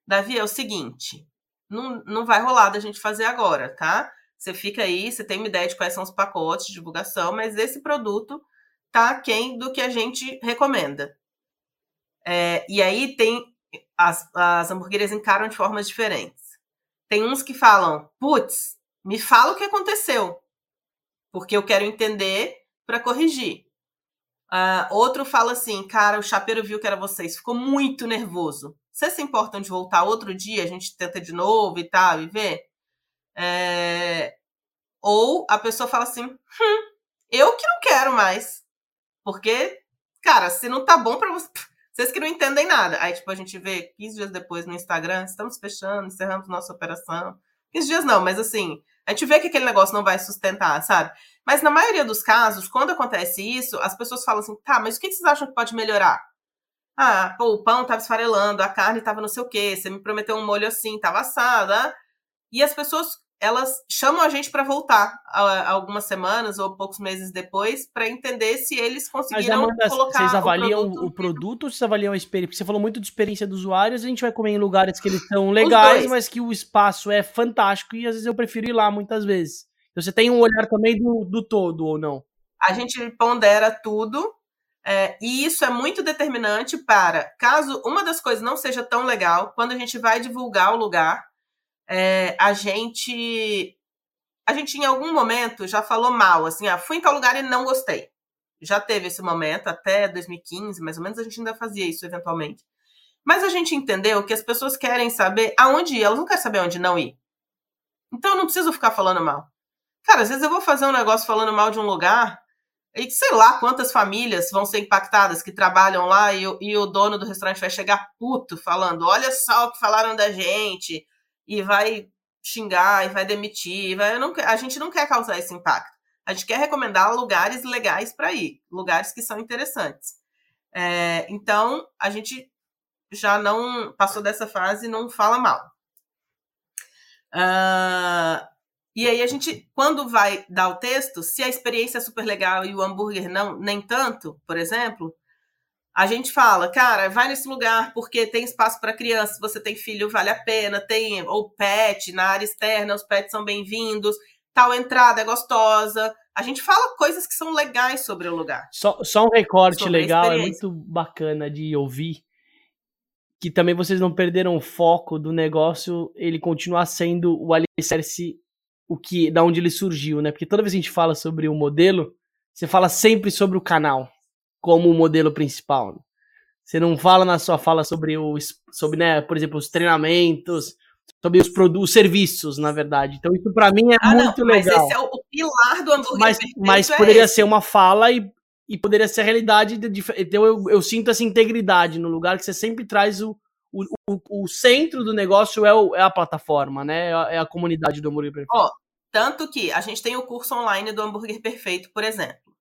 [SPEAKER 1] Davi, é o seguinte, não, não vai rolar da gente fazer agora, tá? Você fica aí, você tem uma ideia de quais são os pacotes de divulgação, mas esse produto tá aquém do que a gente recomenda. É, e aí tem as, as hamburguerias encaram de formas diferentes. Tem uns que falam, putz, me fala o que aconteceu, porque eu quero entender para corrigir. Uh, outro fala assim, cara, o chapeiro viu que era vocês, ficou muito nervoso. Vocês se importam de voltar outro dia, a gente tenta de novo e tal, e ver? É... Ou a pessoa fala assim, hum, eu que não quero mais. Porque, cara, se não tá bom para você, vocês que não entendem nada. Aí, tipo, a gente vê 15 dias depois no Instagram, estamos fechando, encerramos nossa operação. 15 dias não, mas assim, a gente vê que aquele negócio não vai sustentar, sabe? Mas na maioria dos casos, quando acontece isso, as pessoas falam assim, tá, mas o que vocês acham que pode melhorar? Ah, pô, o pão tava esfarelando, a carne tava não sei o quê, você me prometeu um molho assim, tava assada. Ah. E as pessoas, elas chamam a gente para voltar algumas semanas ou poucos meses depois para entender se eles conseguiram Mas, Amanda, colocar
[SPEAKER 3] vocês avaliam o produto, o produto ou vocês avaliam a experiência? Porque você falou muito de experiência dos usuários, a gente vai comer em lugares que eles são legais, mas que o espaço é fantástico e às vezes eu prefiro ir lá muitas vezes. Então você tem um olhar também do, do todo ou não?
[SPEAKER 1] A gente pondera tudo é, e isso é muito determinante para, caso uma das coisas não seja tão legal, quando a gente vai divulgar o lugar, é, a gente a gente em algum momento já falou mal, assim, ah, fui em tal lugar e não gostei. Já teve esse momento, até 2015, mais ou menos, a gente ainda fazia isso eventualmente. Mas a gente entendeu que as pessoas querem saber aonde ir, elas não querem saber onde não ir. Então eu não preciso ficar falando mal. Cara, às vezes eu vou fazer um negócio falando mal de um lugar e sei lá quantas famílias vão ser impactadas que trabalham lá e, e o dono do restaurante vai chegar puto falando: olha só o que falaram da gente, e vai xingar, e vai demitir. Vai, não, a gente não quer causar esse impacto. A gente quer recomendar lugares legais para ir, lugares que são interessantes. É, então, a gente já não passou dessa fase e não fala mal. Uh, e aí a gente, quando vai dar o texto, se a experiência é super legal e o hambúrguer não, nem tanto, por exemplo, a gente fala, cara, vai nesse lugar porque tem espaço para criança, se você tem filho, vale a pena, tem ou pet na área externa, os pets são bem-vindos, tal entrada é gostosa. A gente fala coisas que são legais sobre o lugar.
[SPEAKER 3] Só, só um recorte legal, é muito bacana de ouvir que também vocês não perderam o foco do negócio, ele continuar sendo o alicerce o que, da onde ele surgiu, né? Porque toda vez que a gente fala sobre o modelo, você fala sempre sobre o canal como o modelo principal. Né? Você não fala na sua fala sobre o, sobre, né, por exemplo, os treinamentos, sobre os produtos, os serviços, na verdade. Então isso para mim é ah, muito não, legal. Mas esse
[SPEAKER 1] é o, pilar do hambúrguer.
[SPEAKER 3] Mas, mas é poderia ser uma fala e, e poderia ser a realidade. De, então eu, eu sinto essa integridade no lugar que você sempre traz o, o, o, o centro do negócio é, o, é, a plataforma, né? É a, é comunidade do hambúrguer perfeito.
[SPEAKER 1] Ó, tanto que a gente tem o curso online do hambúrguer perfeito, por exemplo.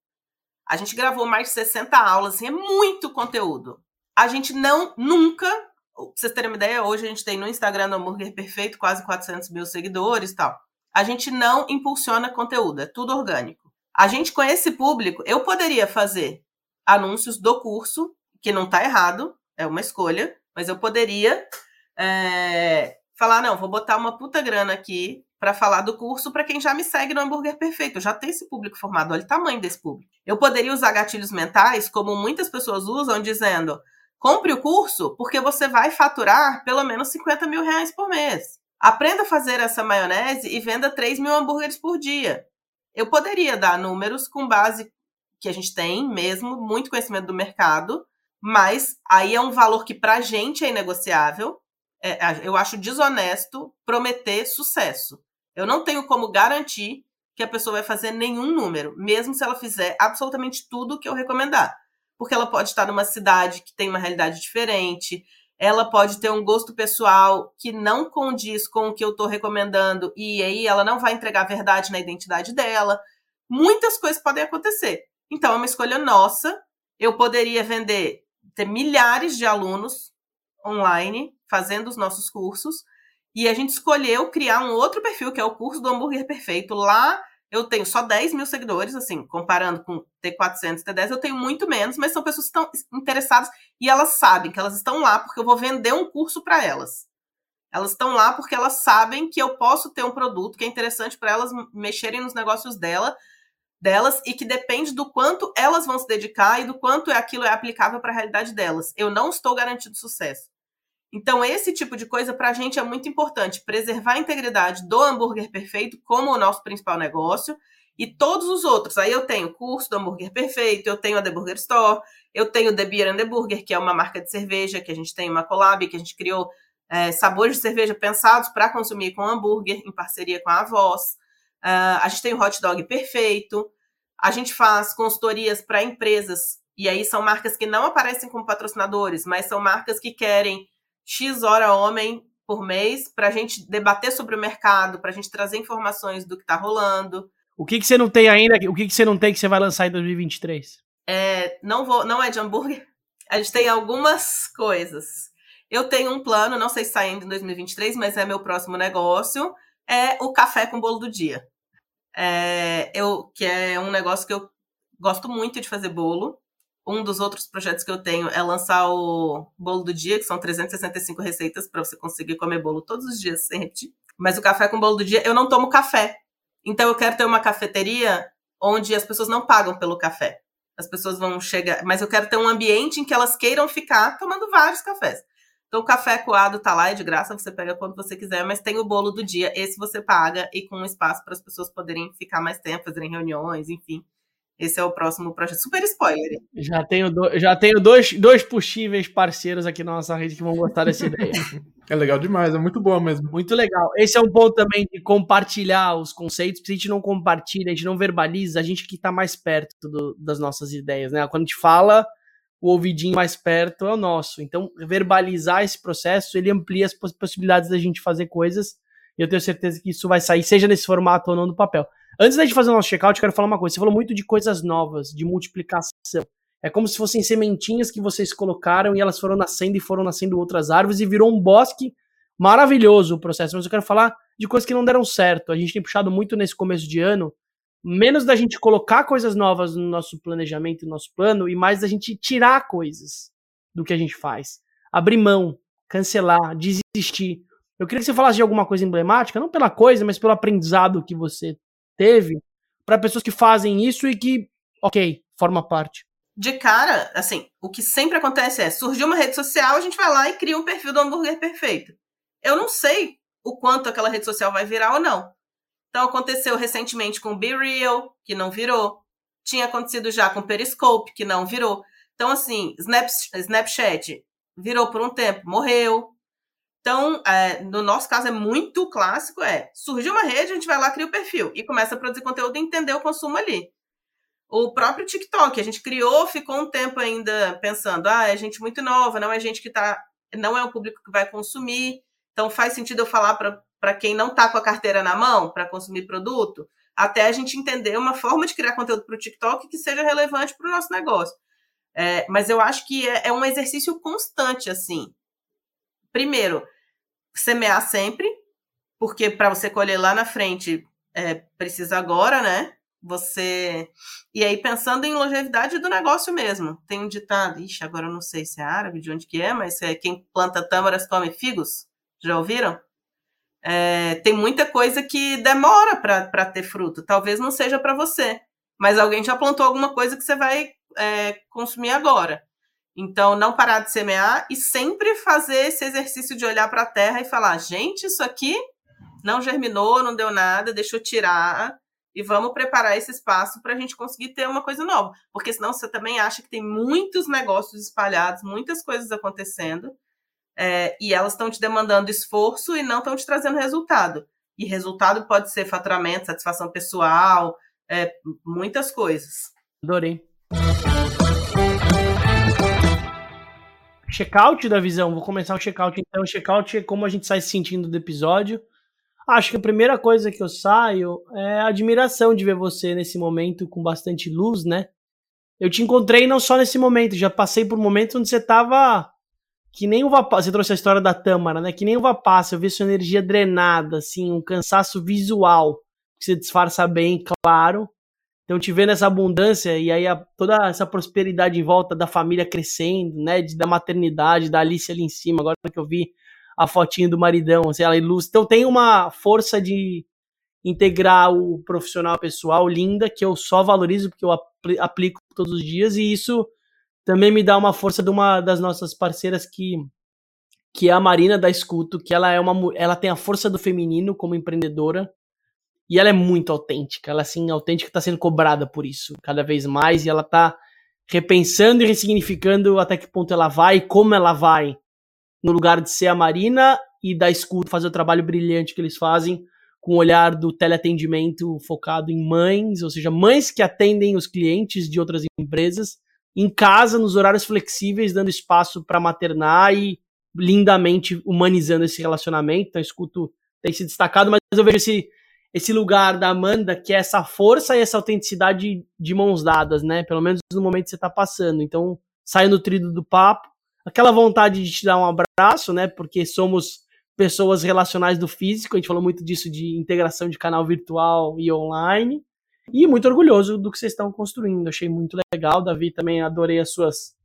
[SPEAKER 1] A gente gravou mais de 60 aulas, é muito conteúdo. A gente não, nunca, pra vocês terem uma ideia, hoje a gente tem no Instagram do Hambúrguer Perfeito quase 400 mil seguidores e tal. A gente não impulsiona conteúdo, é tudo orgânico. A gente com esse público, eu poderia fazer anúncios do curso, que não tá errado, é uma escolha, mas eu poderia é, falar, não, vou botar uma puta grana aqui para falar do curso para quem já me segue no Hambúrguer Perfeito. Eu já tenho esse público formado, olha o tamanho desse público. Eu poderia usar gatilhos mentais, como muitas pessoas usam, dizendo: compre o curso porque você vai faturar pelo menos 50 mil reais por mês. Aprenda a fazer essa maionese e venda 3 mil hambúrgueres por dia. Eu poderia dar números com base que a gente tem mesmo, muito conhecimento do mercado, mas aí é um valor que para a gente é inegociável. É, eu acho desonesto prometer sucesso. Eu não tenho como garantir que a pessoa vai fazer nenhum número, mesmo se ela fizer absolutamente tudo que eu recomendar. Porque ela pode estar numa cidade que tem uma realidade diferente, ela pode ter um gosto pessoal que não condiz com o que eu estou recomendando, e aí ela não vai entregar a verdade na identidade dela. Muitas coisas podem acontecer. Então, é uma escolha nossa. Eu poderia vender, ter milhares de alunos online fazendo os nossos cursos, e a gente escolheu criar um outro perfil, que é o curso do hambúrguer perfeito. Lá eu tenho só 10 mil seguidores, assim, comparando com T400, T10, eu tenho muito menos, mas são pessoas que estão interessadas e elas sabem que elas estão lá porque eu vou vender um curso para elas. Elas estão lá porque elas sabem que eu posso ter um produto que é interessante para elas mexerem nos negócios dela, delas e que depende do quanto elas vão se dedicar e do quanto aquilo é aplicável para a realidade delas. Eu não estou garantindo sucesso. Então, esse tipo de coisa para a gente é muito importante, preservar a integridade do hambúrguer perfeito como o nosso principal negócio e todos os outros. Aí eu tenho o curso do hambúrguer perfeito, eu tenho a The Burger Store, eu tenho The Beer and the Burger, que é uma marca de cerveja que a gente tem uma collab, que a gente criou é, sabores de cerveja pensados para consumir com hambúrguer, em parceria com a Voz. Uh, a gente tem o Hot Dog Perfeito. A gente faz consultorias para empresas, e aí são marcas que não aparecem como patrocinadores, mas são marcas que querem X hora homem por mês para a gente debater sobre o mercado, para a gente trazer informações do que está rolando.
[SPEAKER 3] O que, que você não tem ainda? O que, que você não tem que você vai lançar em 2023?
[SPEAKER 1] É, não, vou, não é de hambúrguer. A gente tem algumas coisas. Eu tenho um plano, não sei se sai ainda em 2023, mas é meu próximo negócio. É o café com bolo do dia. É, eu, que é um negócio que eu gosto muito de fazer bolo. Um dos outros projetos que eu tenho é lançar o bolo do dia, que são 365 receitas para você conseguir comer bolo todos os dias sem repetir. Mas o café com bolo do dia, eu não tomo café. Então eu quero ter uma cafeteria onde as pessoas não pagam pelo café. As pessoas vão chegar, mas eu quero ter um ambiente em que elas queiram ficar tomando vários cafés. Então, o café coado tá lá, é de graça, você pega quando você quiser, mas tem o bolo do dia, esse você paga e com espaço para as pessoas poderem ficar mais tempo, fazerem reuniões, enfim. Esse é o próximo projeto. Super spoiler.
[SPEAKER 3] Já tenho, do, já tenho dois, dois possíveis parceiros aqui na nossa rede que vão gostar dessa ideia. (laughs)
[SPEAKER 2] É legal demais, é muito boa mesmo.
[SPEAKER 3] Muito legal. Esse é um ponto também de compartilhar os conceitos. Se a gente não compartilha, a gente não verbaliza, a gente que está mais perto do, das nossas ideias, né? Quando a gente fala, o ouvidinho mais perto é o nosso. Então, verbalizar esse processo, ele amplia as possibilidades da gente fazer coisas. E eu tenho certeza que isso vai sair, seja nesse formato ou não do papel. Antes da gente fazer o nosso checkout, eu quero falar uma coisa. Você falou muito de coisas novas, de multiplicação. É como se fossem sementinhas que vocês colocaram e elas foram nascendo e foram nascendo outras árvores e virou um bosque maravilhoso o processo. Mas eu quero falar de coisas que não deram certo. A gente tem puxado muito nesse começo de ano, menos da gente colocar coisas novas no nosso planejamento, no nosso plano, e mais da gente tirar coisas do que a gente faz. Abrir mão, cancelar, desistir. Eu queria que você falasse de alguma coisa emblemática, não pela coisa, mas pelo aprendizado que você teve para pessoas que fazem isso e que, ok, forma parte?
[SPEAKER 1] De cara, assim, o que sempre acontece é, surgiu uma rede social, a gente vai lá e cria um perfil do hambúrguer perfeito. Eu não sei o quanto aquela rede social vai virar ou não. Então aconteceu recentemente com o Be Real, que não virou. Tinha acontecido já com o Periscope, que não virou. Então, assim, Snapchat virou por um tempo, morreu. Então, é, no nosso caso, é muito clássico, é, surgiu uma rede, a gente vai lá, cria o perfil e começa a produzir conteúdo e entender o consumo ali. O próprio TikTok, a gente criou, ficou um tempo ainda pensando, ah, é gente muito nova, não é gente que tá, não é um público que vai consumir, então faz sentido eu falar para quem não está com a carteira na mão para consumir produto, até a gente entender uma forma de criar conteúdo para o TikTok que seja relevante para o nosso negócio. É, mas eu acho que é, é um exercício constante, assim, primeiro, semear sempre, porque para você colher lá na frente é, precisa agora, né? Você. E aí, pensando em longevidade do negócio mesmo. Tem um ditado, ixi, agora eu não sei se é árabe, de onde que é, mas é quem planta tâmaras come figos. Já ouviram? É, tem muita coisa que demora para ter fruto. Talvez não seja para você, mas alguém já plantou alguma coisa que você vai é, consumir agora. Então, não parar de semear e sempre fazer esse exercício de olhar para a terra e falar: gente, isso aqui não germinou, não deu nada, deixa eu tirar e vamos preparar esse espaço para a gente conseguir ter uma coisa nova. Porque senão você também acha que tem muitos negócios espalhados, muitas coisas acontecendo, é, e elas estão te demandando esforço e não estão te trazendo resultado. E resultado pode ser faturamento, satisfação pessoal, é, muitas coisas.
[SPEAKER 3] Adorei. Checkout da visão. Vou começar o checkout então. O checkout é como a gente sai se sentindo do episódio. Acho que a primeira coisa que eu saio é a admiração de ver você nesse momento com bastante luz, né? Eu te encontrei não só nesse momento, já passei por momentos onde você tava que nem uva passa. Você trouxe a história da Tâmara, né? Que nem uva passa. Eu vi sua energia drenada, assim, um cansaço visual que você disfarça bem, claro. Então, te vendo essa abundância e aí a, toda essa prosperidade em volta da família crescendo, né? De, da maternidade, da Alice ali em cima, agora que eu vi a fotinha do maridão, assim, ela ilustra. Então, tem uma força de integrar o profissional pessoal linda que eu só valorizo porque eu aplico todos os dias e isso também me dá uma força de uma das nossas parceiras que que é a Marina da Escuto, que ela é uma ela tem a força do feminino como empreendedora e ela é muito autêntica. Ela, assim, autêntica está sendo cobrada por isso cada vez mais. E ela está repensando e ressignificando até que ponto ela vai como ela vai. No lugar de ser a Marina e da escuta fazer o trabalho brilhante que eles fazem com o olhar do teleatendimento focado em mães, ou seja, mães que atendem os clientes de outras empresas em casa, nos horários flexíveis, dando espaço para maternar e lindamente humanizando esse relacionamento. Então, escuto tem se destacado, mas eu vejo esse esse lugar da Amanda, que é essa força e essa autenticidade de mãos dadas, né? Pelo menos no momento que você tá passando. Então, sai nutrido do papo. Aquela vontade de te dar um abraço, né? Porque somos pessoas relacionais do físico, a gente falou muito disso de integração de canal virtual e online. E muito orgulhoso do que vocês estão construindo. Achei muito legal. Davi, também adorei as suas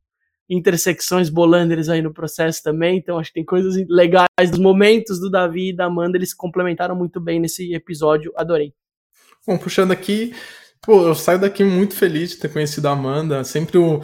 [SPEAKER 3] intersecções Bolanders aí no processo também, então acho que tem coisas legais dos momentos do Davi e da Amanda, eles complementaram muito bem nesse episódio, adorei.
[SPEAKER 2] Bom, puxando aqui, Pô, eu saio daqui muito feliz de ter conhecido a Amanda. Sempre o.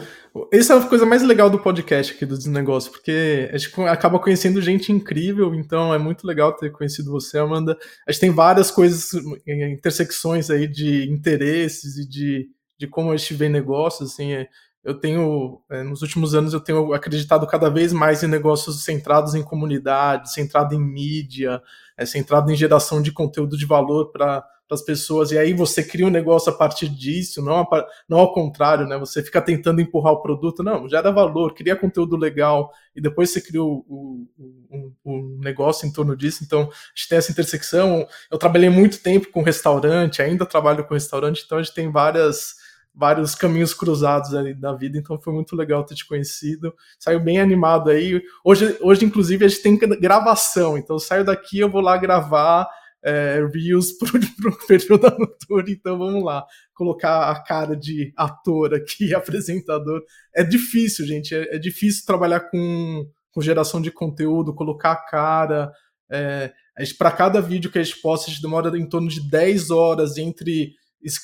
[SPEAKER 2] Essa é a coisa mais legal do podcast aqui do negócio, porque a gente acaba conhecendo gente incrível, então é muito legal ter conhecido você, Amanda. A gente tem várias coisas, intersecções aí de interesses e de, de como a gente vê negócios, assim. É, eu tenho, é, nos últimos anos, eu tenho acreditado cada vez mais em negócios centrados em comunidade, centrado em mídia, é, centrado em geração de conteúdo de valor para as pessoas, e aí você cria um negócio a partir disso, não, não ao contrário, né? Você fica tentando empurrar o produto, não, gera valor, cria conteúdo legal, e depois você cria o, o, o, o negócio em torno disso. Então, a gente tem essa intersecção. Eu trabalhei muito tempo com restaurante, ainda trabalho com restaurante, então a gente tem várias vários caminhos cruzados ali da vida, então foi muito legal ter te conhecido. Saiu bem animado aí. Hoje, hoje inclusive, a gente tem gravação, então eu saio daqui, eu vou lá gravar é, Reels (laughs) pro, pro perfil da Notura, então vamos lá. Colocar a cara de ator aqui, (laughs) apresentador. É difícil, gente, é, é difícil trabalhar com, com geração de conteúdo, colocar a cara. É, para cada vídeo que a gente posta, a gente demora em torno de 10 horas entre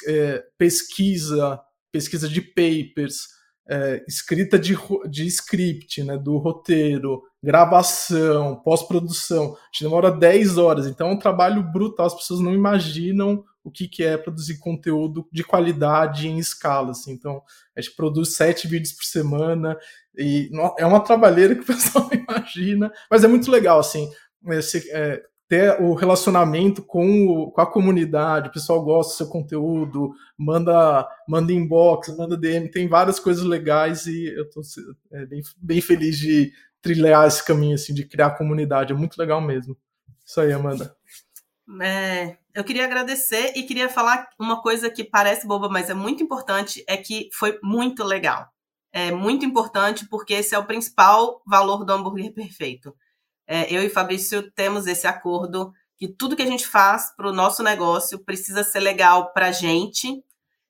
[SPEAKER 2] é, pesquisa, pesquisa de papers, é, escrita de, de script, né, do roteiro, gravação, pós-produção, a gente demora 10 horas, então é um trabalho brutal, as pessoas não imaginam o que, que é produzir conteúdo de qualidade em escala, assim, então a gente produz sete vídeos por semana, e é uma trabalheira que o (laughs) pessoal não imagina, mas é muito legal, assim, esse, é, ter o relacionamento com, o, com a comunidade, o pessoal gosta do seu conteúdo, manda, manda inbox, manda DM, tem várias coisas legais e eu estou é, bem, bem feliz de trilhar esse caminho, assim, de criar comunidade, é muito legal mesmo. Isso aí, Amanda.
[SPEAKER 1] É, eu queria agradecer e queria falar uma coisa que parece boba, mas é muito importante, é que foi muito legal. É muito importante porque esse é o principal valor do hambúrguer perfeito é, eu e Fabrício temos esse acordo que tudo que a gente faz para o nosso negócio precisa ser legal para a gente,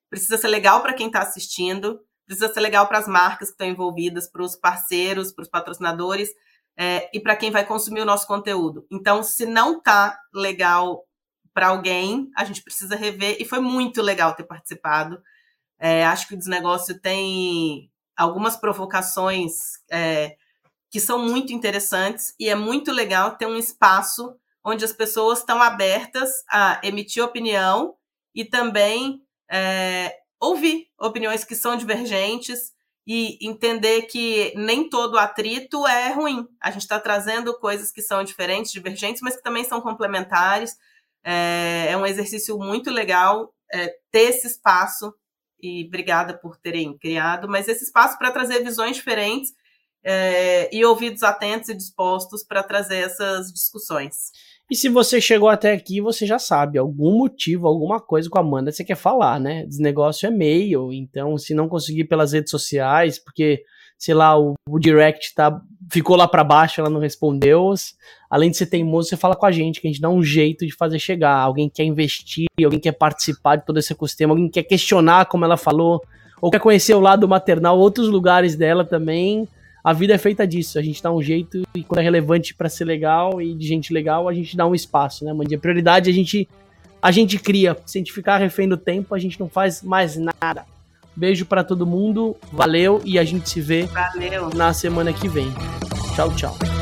[SPEAKER 1] precisa ser legal para quem está assistindo, precisa ser legal para as marcas que estão envolvidas, para os parceiros, para os patrocinadores é, e para quem vai consumir o nosso conteúdo. Então, se não está legal para alguém, a gente precisa rever. E foi muito legal ter participado. É, acho que o desnegócio tem algumas provocações é, que são muito interessantes e é muito legal ter um espaço onde as pessoas estão abertas a emitir opinião e também é, ouvir opiniões que são divergentes e entender que nem todo atrito é ruim. A gente está trazendo coisas que são diferentes, divergentes, mas que também são complementares. É, é um exercício muito legal é, ter esse espaço e obrigada por terem criado, mas esse espaço para trazer visões diferentes é, e ouvidos atentos e dispostos para trazer essas discussões.
[SPEAKER 3] E se você chegou até aqui, você já sabe, algum motivo, alguma coisa com a Amanda você quer falar, né? Desnegócio é mail, então se não conseguir pelas redes sociais, porque, sei lá, o, o direct tá, ficou lá para baixo, ela não respondeu, além de ser teimoso, você fala com a gente, que a gente dá um jeito de fazer chegar. Alguém quer investir, alguém quer participar de todo esse ecossistema, alguém quer questionar como ela falou, ou quer conhecer o lado maternal, outros lugares dela também a vida é feita disso. A gente dá um jeito e quando é relevante para ser legal e de gente legal, a gente dá um espaço, né, Mandy? A prioridade a gente a gente cria. Se a gente ficar refém do tempo, a gente não faz mais nada. Beijo para todo mundo, valeu e a gente se vê
[SPEAKER 1] valeu.
[SPEAKER 3] na semana que vem. Tchau, tchau.